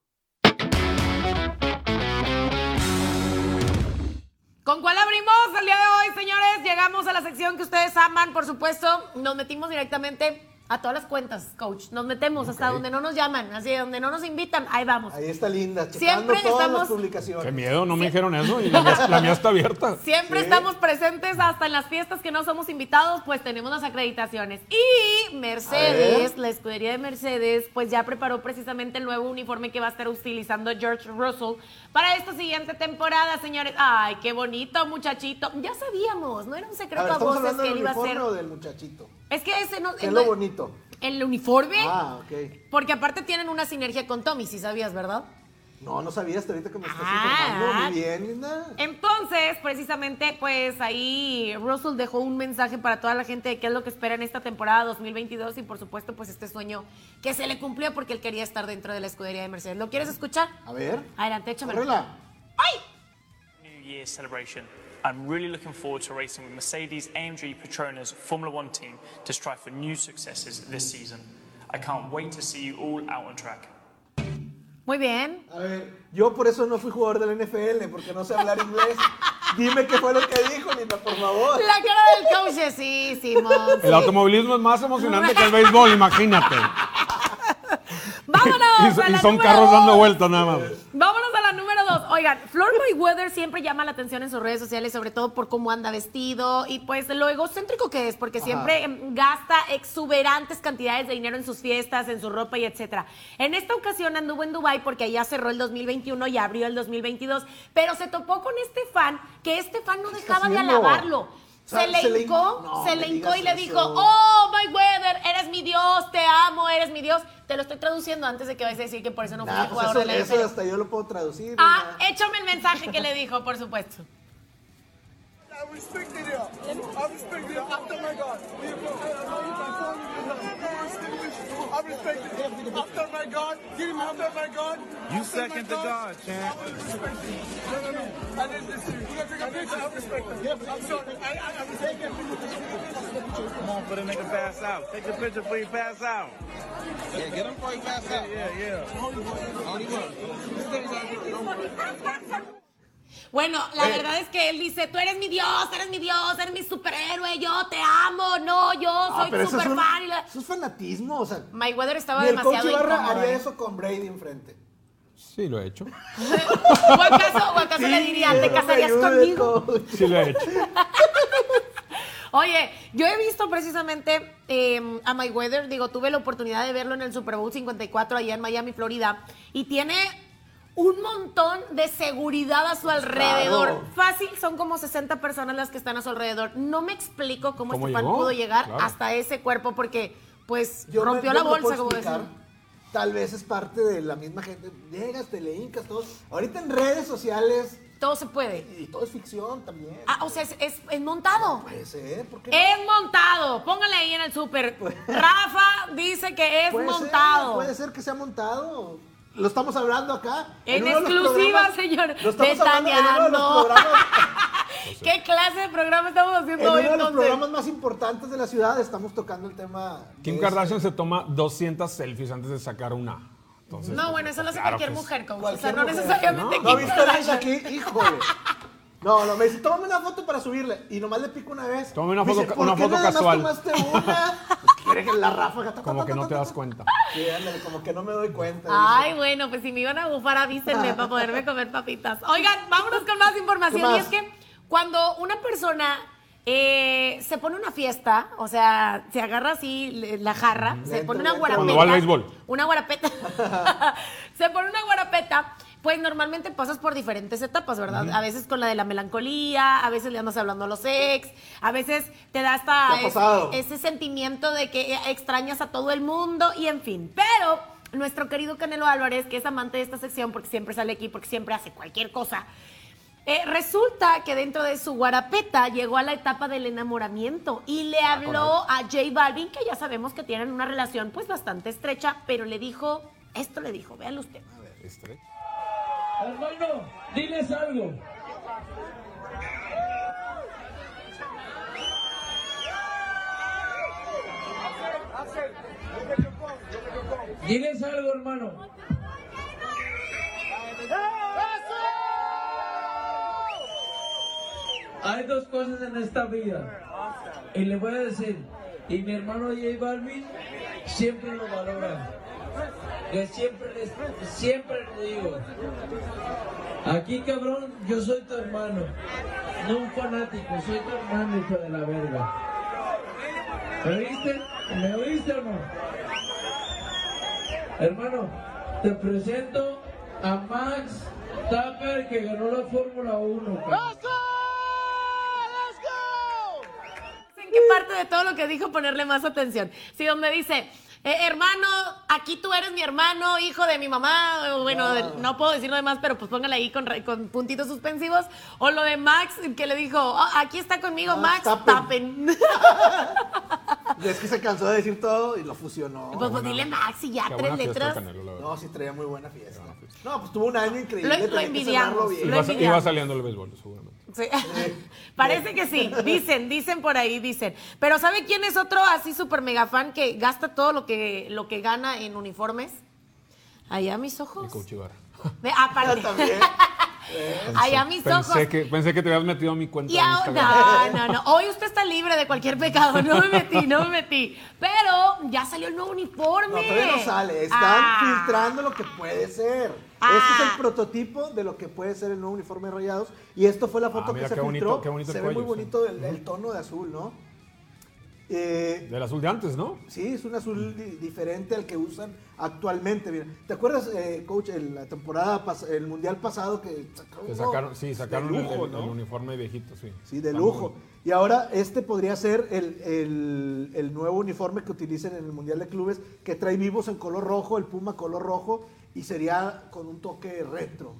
¿Con cuál abrimos el día de hoy, señores? Llegamos a la sección que ustedes aman, por supuesto. Nos metimos directamente a todas las cuentas, coach. Nos metemos hasta donde no nos llaman, así donde no nos invitan, ahí vamos. Ahí está Linda, Siempre todas las estamos- publicaciones. Qué miedo, no me dijeron eso y la mía, la mía está abierta. Siempre Sí. estamos presentes hasta en las fiestas que no somos invitados, pues tenemos las acreditaciones. Y Mercedes, la escudería de Mercedes, pues ya preparó precisamente el nuevo uniforme que va a estar utilizando George Russell para esta siguiente temporada, señores. Ay, qué bonito, muchachito. Ya sabíamos, no era un A secreto ver, a, ¿estamos voces que él iba a ser. del muchachito? Es que ese no. ¿Qué es no- lo bonito? El uniforme. Ah, ok. Porque aparte tienen una sinergia con Tommy, si sabías, ¿verdad? No, no sabía hasta ahorita que me estás Ah. informando. Muy bien, Linda. Entonces, precisamente, pues ahí Russell dejó un mensaje para toda la gente de qué es lo que espera en esta temporada 2022 y por supuesto, pues este sueño que se le cumplió porque él quería estar dentro de la escudería de Mercedes. ¿Lo quieres escuchar? A ver. Adelante, échamelo. Córrela. ¡Ay! New Year celebration. I'm really looking forward to racing with Mercedes AMG Petronas Formula One team to strive for new successes this season. I can't wait to see you all out on track. Muy bien. A ver, yo por eso no fui jugador del NFL, porque no sé hablar inglés. Dime qué fue lo que dijo, Linda, por favor. La cara del coach, sí, Simón. sí. El automovilismo es más emocionante que el béisbol, imagínate. Vámonos. Y, y son carros dos. dando vueltas nada más. Vámonos a la número dos. Oigan, Floyd Mayweather siempre llama la atención en sus redes sociales, sobre todo por cómo anda vestido y pues lo egocéntrico que es, porque siempre em, gasta exuberantes cantidades de dinero en sus fiestas, en su ropa y etcétera. En esta ocasión anduvo en Dubai porque allá cerró el 2021 y abrió el 2022, pero se topó con este fan que este fan no dejaba de alabarlo. Se le se hincó, no se le hincó y le eso. dijo, oh, Mayweather, eres mi Dios, te amo, eres mi Dios. Te lo estoy traduciendo antes de que vayas a decir que por eso no Nah, pues jugador eso, de la eso hasta yo lo puedo traducir. Ah, échame el mensaje que le dijo, por supuesto. I respected you. I respected you. After my God. I respected you. After my God. Give him after my God. You After second my to God, champ. I respect you. No, no, no. I didn't listen to you. You gotta take a picture. I respect you. I'm sorry. I, I, I'm taking a picture. Come on, for the nigga pass out. Take a picture before you pass out. Yeah, get him before he pass out. Yeah, yeah. Only one. Bueno, la verdad es que él dice, tú eres mi Dios, eres mi Dios, eres mi superhéroe, yo te amo, no, yo Ah, soy es, super un- fan. Y la- eso es fanatismo. O sea, Mayweather estaba ni el coach demasiado Ibarra incómodo. haría ¿eh? eso con Brady enfrente. Sí, lo he hecho. ¿O acaso, o acaso le diría, ¿te casarías conmigo? Sí, lo he hecho. Oye, yo he visto precisamente eh, a Mayweather, digo, tuve la oportunidad de verlo en el Super Bowl 54 allá en Miami, Florida, y tiene un montón de seguridad a su alrededor. Claro. Fácil, son como 60 personas las que están a su alrededor. No me explico cómo, ¿Cómo este fan llegó? pudo llegar Claro. hasta ese cuerpo, porque pues Yo rompió la bolsa, como decían. Tal vez es parte de la misma gente. Llegas, te le hincas, todo. Ahorita en redes sociales, Todo se puede. y todo es ficción también. Ah, o sea, es, es- es montado. Puede ser, ¿por qué no? Es montado. Póngale ahí en el súper. Rafa dice que es Puede ser, montado. puede ser que sea montado. Lo estamos hablando acá. En uno exclusiva, señor. Lo estamos hablando en uno de los Ventaneando. programas, ¿Qué clase de programa estamos en haciendo uno hoy de los entonces? programas más importantes de la ciudad. Estamos tocando el tema. Kim ese- Kardashian se toma 200 selfies antes de sacar una. Entonces, No, pues, bueno, eso lo hace claro cualquier mujer, coach. O Cualquier sea, no mujer. necesariamente ¿No Kim viste a Kardashian. aquí? Híjole. No, no, me dice, tómame una foto para subirle. Y nomás le pico una vez. Tómame una Me foto dice, ¿por una qué foto nada más casual? tomaste una? Pues quiere que la ráfaga. ta, ta, Como ta, que ta, no ta, te das ta. cuenta. Sí, ándale, como que no me doy cuenta. Ay, bueno, pues si me iban a bufar, avísenme para poderme comer papitas. Oigan, vámonos con más información. ¿Qué más? Y es que cuando una persona eh, se pone una fiesta, o sea, se agarra así la jarra, se pone una guarapeta. Cuando va al béisbol. Una guarapeta. se pone una guarapeta. Pues normalmente pasas por diferentes etapas, ¿verdad? A veces con la de la melancolía, a veces le andas hablando a los ex, a veces te da hasta ese sentimiento de que extrañas a todo el mundo y en fin. Pero nuestro querido Canelo Álvarez, que es amante de esta sección porque siempre sale aquí, porque siempre hace cualquier cosa, eh, resulta que dentro de su guarapeta llegó a la etapa del enamoramiento y le habló a J Balvin, que ya sabemos que tienen una relación pues bastante estrecha, pero le dijo, esto le dijo, véanlo usted. Este. Hermano, diles algo. Diles algo, hermano. Hay dos cosas en esta vida. Y le voy a decir, y mi hermano J Balvin siempre lo valora. Que siempre, les- siempre lo digo. Aquí, cabrón, yo soy tu hermano. No un fanático, soy tu hermano, hijo de la verga. ¿Me oíste? ¿Me oíste o no? Hermano, te presento a Max Tapper que ganó la Fórmula 1. cabrón. ¿En qué parte de todo lo que dijo ponerle más atención? Si donde dice, eh, hermano, aquí tú eres mi hermano, hijo de mi mamá, bueno, no puedo decir lo demás, pero pues póngale ahí con, con puntitos suspensivos. O lo de Max, que le dijo, "Oh, aquí está conmigo Max, Max tapen. Es que se cansó de decir todo y lo fusionó. pues, pues dile Max y ya, Qué tres letras. Canelo. No, sí traía muy buena fiesta. No, pues tuvo un año increíble. Lo- lo envidiamos, bien. lo Iba, envidiamos. iba saliendo el béisbol, seguramente. Sí. Parece que sí, dicen, dicen por ahí, dicen. Pero ¿sabe quién es otro así súper mega fan que gasta todo lo que, lo que gana en uniformes? Allá mis El ojos. coach Ibarra. Ve, aparte. También. Allá mis ojos. Pensé que, pensé que te habías metido a mi cuenta Y de ahora, Instagram. no, no, no. Hoy usted está libre de cualquier pecado. No me metí, no me metí. Pero ya salió el nuevo uniforme. No, todavía no sale. Están Ah. filtrando lo que puede ser. Ah. Este es el prototipo de lo que puede ser el nuevo uniforme de Rayados. Y esto fue la foto Ah, mira que se bonito, filtró. bonito se el ve muy cuello, bonito el, el tono de azul, ¿no? Eh, Del azul de antes, ¿no? sí, es un azul di- diferente al que usan actualmente. Mira, ¿te acuerdas, eh, coach, en la temporada, el mundial pasado que sacaron, Que sacaron, sí, sacaron el- lujo, el, ¿no? el uniforme viejito, sí. Sí, de Está lujo. Y ahora este podría ser el, el- el nuevo uniforme que utilicen en el Mundial de Clubes, que trae vivos en color rojo, el Puma color rojo, y sería con un toque retro.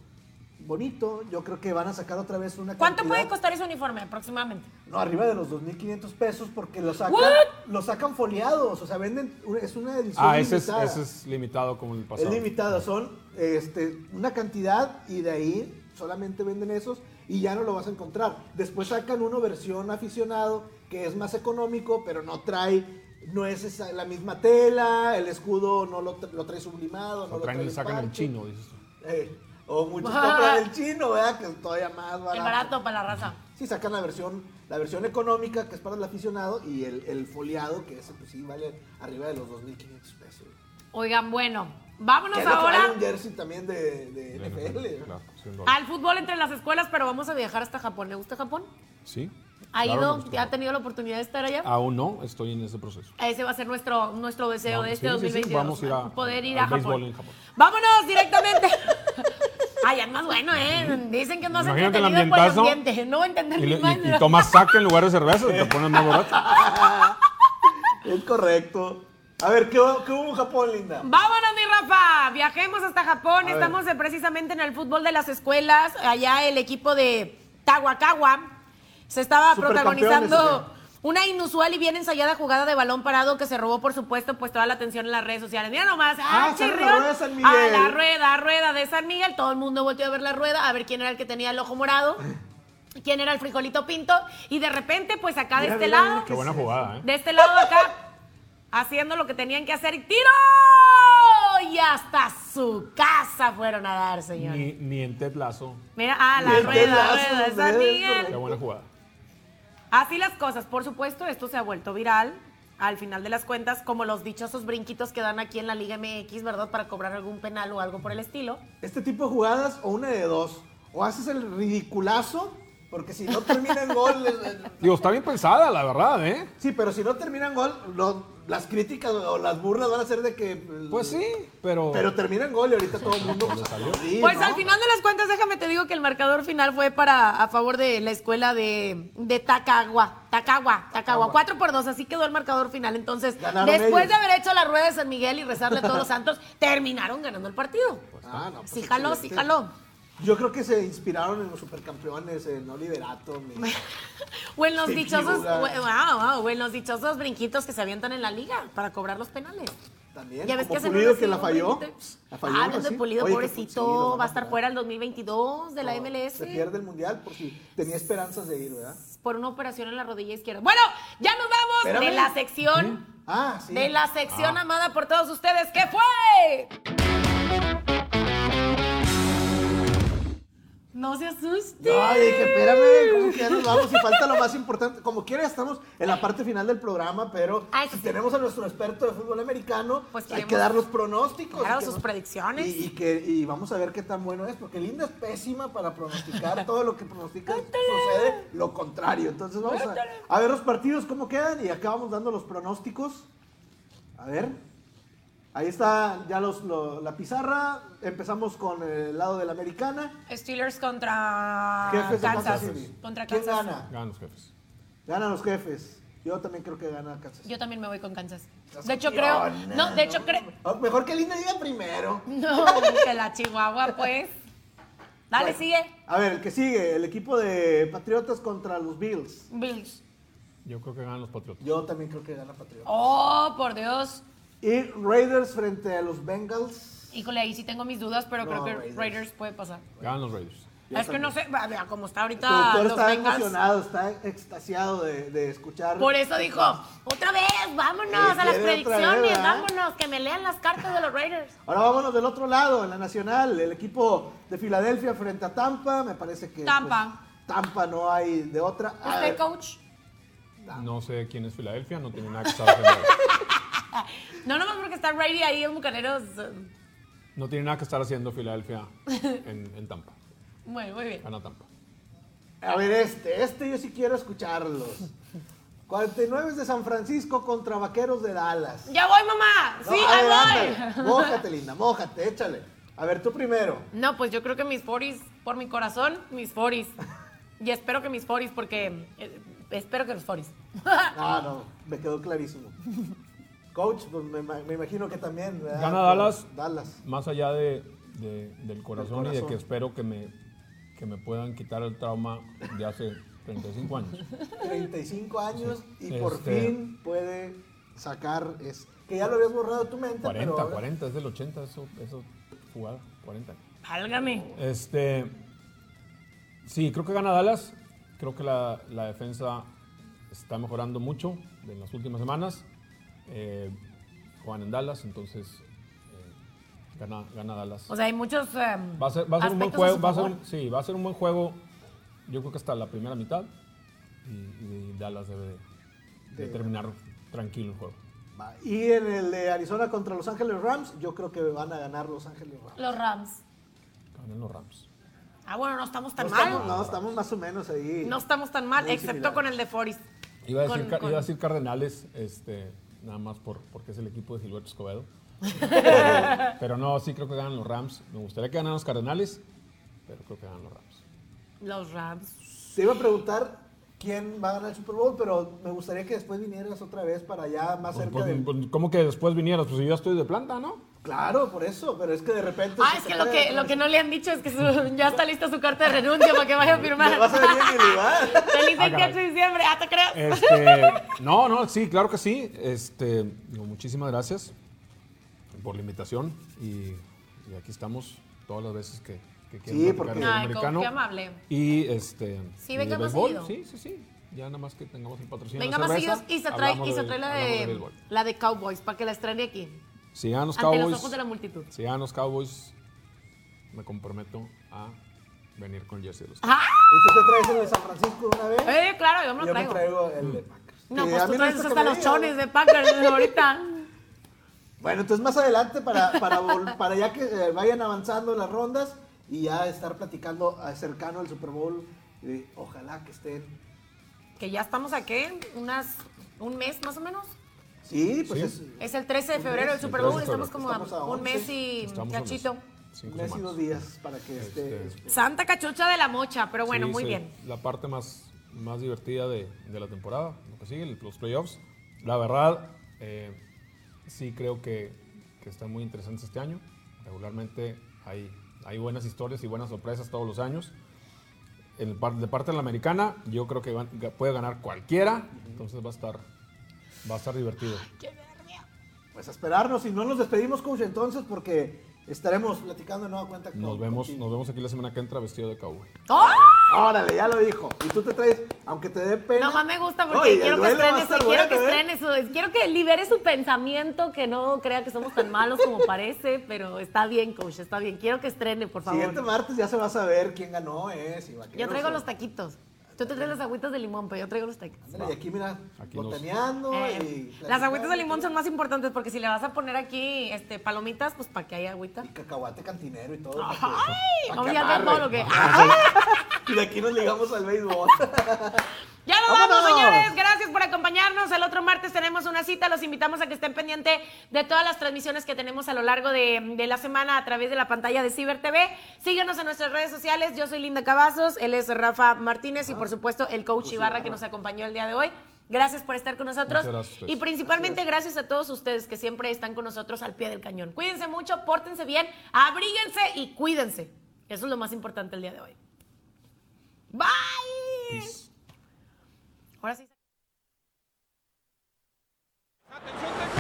Bonito, yo creo que van a sacar otra vez una ¿Cuánto cantidad- puede costar ese uniforme aproximadamente? No, arriba de los 2.500 pesos porque lo sacan, What? lo sacan foliados, o sea, venden, es una edición Ah, ese es, limitada. ese es limitado como el pasado. Es limitada, son este, una cantidad y de ahí solamente venden esos y ya no lo vas a encontrar. Después sacan uno versión aficionado que es más económico, pero no trae, no es esa- la misma tela, el escudo no lo, lo trae sublimado, no lo traen, trae le sacan el chino, dices tú. Eh, o muchos compran el chino, ¿verdad? Que es todavía más barato. El barato para la raza. Sí, sacan la versión, la versión económica, que es para el aficionado, y el, el foliado, que ese pues sí vale arriba de los 2.500 pesos. Oigan, bueno, vámonos ahora un jersey también de, de NFL. Claro, al fútbol entre las escuelas, pero vamos a viajar hasta Japón. ¿Le gusta Japón? Sí. ¿Ha claro, ido? me gusta. ¿Ya ha tenido la oportunidad de estar allá? Aún no, estoy en ese proceso. Ese va a ser nuestro, nuestro deseo No, de este sí, sí, sí, 2022. vamos a ir a- poder ir a Japón. béisbol en Japón. Vámonos directamente. Ay, es más bueno, ¿eh? Dicen que es más Imagínate el entretenido por el ambientazo. ambiente. No voy a entender Y, ni más. y- y tomas saque en lugar de cerveza y te pones más borracho. Es correcto. A ver, ¿qué, hubo- qué hubo en Japón, linda? Vámonos, mi Rafa. Viajemos hasta Japón. A. Estamos precisamente en el fútbol de las escuelas. Allá el equipo de Tawakawa se estaba protagonizando ¿o una inusual y bien ensayada jugada de balón parado que se robó, por supuesto, pues toda la atención en las redes sociales. Mira nomás. Ah, ¡Ah, la chirrión! rueda de San A Miguel. la rueda, rueda de San Miguel. Todo el mundo volteó a ver la rueda, a ver quién era el que tenía el ojo morado. quién era el frijolito pinto. Y de repente, pues acá de este mira, lado. mira Qué buena jugada, ¿eh? De este lado acá, haciendo lo que tenían que hacer y ¡tiro! Y hasta su casa fueron a dar, señores. Ni, ni en Ted Lasso. Mira, ah, la rueda, rueda de San esto. Qué Miguel. buena jugada. Así las cosas. Por supuesto, esto se ha vuelto viral. Al final de las cuentas, como los dichosos brinquitos que dan aquí en la Liga MX, ¿verdad? Para cobrar algún penal o algo por el estilo. Este tipo de jugadas, o una de dos. O haces el ridiculazo Porque si no termina en gol. Digo, está bien pensada, la verdad, ¿eh? sí, pero si no termina en gol, lo- las críticas o las burlas van a ser de que. Pues sí, pero... Pero termina en gol y ahorita todo el mundo. pues, sí, Pues ¿no? al final de las cuentas, déjame te digo que el marcador final fue para a favor de la escuela de, de Tacagua. Tacagua, Tacagua. 4 por 2, así quedó el marcador final. Entonces, Ganaron después ellos. de haber hecho la rueda de San Miguel y rezarle a todos los santos, terminaron ganando el partido. Ah, no, pues sí, jaló, sí, jaló. Yo creo que se inspiraron en los supercampeones, en Oliver Atom. y- O en los dichosos, wow, wow, o en los dichosos brinquitos que se avientan en la liga para cobrar los penales. También. Ya ves como que Pulido que la falló. La falló, Ah, de. Pulido, Oye, que- pobrecito, va a estar fuera el 2022 de la No, MLS. Se pierde el mundial por si tenía esperanzas de ir, ¿verdad? por una operación en la rodilla izquierda. Bueno, ya nos vamos Espérame. de la sección, Ah, sí. de la sección amada por todos ustedes. ¿Qué fue? No se asuste. No, dije, espérame, ¿cómo que ya nos vamos? Y falta lo más importante. Como quiera, estamos en la parte final del programa, pero Ah, si tenemos a nuestro experto de fútbol americano, Pues hay que dar los pronósticos. Claro, sus predicciones. Y, y que, y vamos a ver qué tan bueno es, porque Linda es pésima para pronosticar todo lo que pronostica sucede lo contrario. Entonces vamos a, a ver los partidos cómo quedan y acá vamos dando los pronósticos. A ver. Ahí está ya los, lo- la pizarra. Empezamos con el lado de la americana. Steelers contra Jefes de Kansas. Contra ¿Quién Kansas. gana? Ganan los jefes. Ganan los jefes. Yo también creo que gana Kansas. Yo también me voy con Kansas. De hecho, creo. No, de hecho, creo. Oh, Mejor que Linda diga primero. No, que la Chihuahua, pues. Dale, Bueno, sigue. A ver, el que sigue, el equipo de Patriotas contra los Bills. Bills. Yo creo que ganan los Patriotas. Yo también creo que gana Patriotas. Oh, por Dios. Y Raiders frente a los Bengals. Híjole, ahí sí tengo mis dudas, pero No, creo que Raiders. Raiders. puede pasar. Ganan los Raiders. Yo es que no sé, cómo está El ahorita productor los está Bengals. emocionado, está extasiado de, de escuchar. Por eso dijo, otra vez, vámonos Sí, a las quiere otra vez, predicciones, ¿verdad? vámonos, que me lean las cartas de los Raiders. Ahora vámonos del otro lado, en la nacional, el equipo de Filadelfia frente a Tampa, me parece que Tampa. pues, Tampa no hay de otra. A ¿Usted, ver, coach? No sé quién es Filadelfia, no tiene nada que estar haciendo. No, nomás porque está Brady ahí en Bucaneros. No tiene nada que estar haciendo Filadelfia en, en Tampa. Bueno, muy bien. Gana Tampa. a ver este, este yo sí quiero escucharlos. 49 de San Francisco contra Vaqueros de Dallas. Ya voy, mamá. No, Sí, a ver, ahí ándale. voy. Mójate, linda, mójate, échale. A ver, tú primero. No, pues yo creo que mis 40 por mi corazón, mis 40 Y espero que mis 40 porque eh, espero que los 40 No, no, me quedó clarísimo. Coach, pues me, me imagino que también. ¿verdad? Gana Dallas. Dallas. Más allá de, de- del corazón, y de que espero que me, que me puedan quitar el trauma de hace 35 años. 35 años y Sí. por Este- fin puede sacar. Es, que ya lo habías borrado de tu mente. 40, pero ahora- 40, es del 80 eso, eso jugada, 40. Válgame. Este, sí, creo que gana Dallas. Creo que la, la defensa está mejorando mucho en las últimas semanas. Eh, juegan en Dallas, entonces eh, gana, gana Dallas. O sea, hay muchos. eh, Va a ser, va a ser un buen juego. Va a ser, sí, va a ser un buen juego. Yo creo que hasta la primera mitad. Y, y Dallas debe de, de De- terminar tranquilo el juego. Y en el de Arizona contra Los Ángeles Rams, yo creo que van a ganar Los Ángeles Rams. Los Rams. Ganan los Rams. Ah, bueno, no estamos tan no, mal. estamos, no, estamos más o menos ahí. No estamos tan mal, excepto con el de Foris. Iba a decir, Con- Car- con- iba a decir Cardenales, este, nada más por, porque es el equipo de Gilberto Escobedo. pero no, sí creo que ganan los Rams. Me gustaría que ganaran los Cardenales, pero creo que ganan los Rams. Los Rams. Te iba a preguntar quién va a ganar el Super Bowl, pero me gustaría que después vinieras otra vez para allá más Pues, cerca pues, de... pues, ¿Cómo que después vinieras? Pues si ya estoy de planta, ¿no? Claro, por eso, pero es que de repente... Ah, es que lo que, lo que no le han dicho es que su- ya está lista su carta de renuncia para que vaya a firmar. Me vas a venir en mi lugar. Feliz Ah, 28 caray. de diciembre, ¿ah, te creas? Este, no, no, sí, claro que sí. Este, digo, muchísimas gracias por la invitación y, y aquí estamos todas las veces que, que quieran Sí, porque- Ay, americano. qué amable. Y este. Sí, y venga más seguido. Sí, sí, sí. Ya nada más que tengamos el patrocinio. Venga más seguidos y se trae, y se trae la de, la de Cowboys para que la estrene aquí. Si ganan los Ante Cowboys. los ojos de la multitud. Si ganan los Cowboys, me comprometo a venir con jersey de los ¡Ah! ¿Y tú te traes el de San Francisco de una vez? Eh, claro, yo me lo Yo me traigo. traigo el de Packers. No, Que pues tú traes hasta los chones de Packers ahorita. Bueno, entonces más adelante para, para, vol- para ya que eh, vayan avanzando las rondas y ya estar platicando eh, cercano al Super Bowl Y ojalá que estén. Que ya estamos aquí, unas, un mes más o menos. Sí, pues Sí. es Es el 13 de febrero el Super Bowl, 13 de estamos como a Estamos a un 11. mes y cachito. mes y dos días para que esté. Este, Santa cachucha de la mocha, pero bueno, Sí, muy sí, bien. La parte más, más divertida de, de la temporada, lo que sigue, los playoffs. La verdad, eh, sí creo que, que están muy interesantes este año. Regularmente hay, hay buenas historias y buenas sorpresas todos los años. El de parte de la americana, yo creo que van- puede ganar cualquiera, entonces va a estar, va a estar divertido. Pues a esperarnos y no nos despedimos, coach, entonces, porque estaremos platicando de nueva cuenta con Nos vemos, nos vemos aquí la semana que entra vestido de cowboy. ¡Oh! Órale, ya lo dijo. Y tú te traes, aunque te dé pena. No más me gusta porque quiero que duelo va a estrene, estar su, quiero que ¿eh? estrene su, quiero que libere su pensamiento, que no crea que somos tan malos como parece, pero está bien, coach, está bien. Quiero que estrene, por favor. Siguiente martes ya se va a saber quién ganó, ¿eh? Si Yo traigo los taquitos. Tú te traes las agüitas de limón, pero yo traigo los taquitos. Ándale, Y aquí, mira, Aquí nos- botaneando Eh, y... las agüitas de limón son más importantes porque si le vas a poner aquí este, palomitas, pues para que haya agüita. Y cacahuate cantinero y todo. para para Vamos que ya amarre. Y de aquí nos ligamos al béisbol. Ya nos vamos, ¡Vámonos! señores. Gracias por acompañarnos. El otro martes tenemos una cita. Los invitamos a que estén pendientes de todas las transmisiones que tenemos a lo largo de, de la semana a través de la pantalla de Ciber TV. Síguenos en nuestras redes sociales. Yo soy Linda Cavazos, él es Rafa Martínez y por supuesto el coach Ibarra que nos acompañó el día de hoy. Gracias por estar con nosotros. Gracias y principalmente gracias a todos ustedes que siempre están con nosotros al pie del cañón. Cuídense mucho, pórtense bien, abríguense y cuídense. Eso es lo más importante el día de hoy. Bye. Peace. Ahora sí. Atención,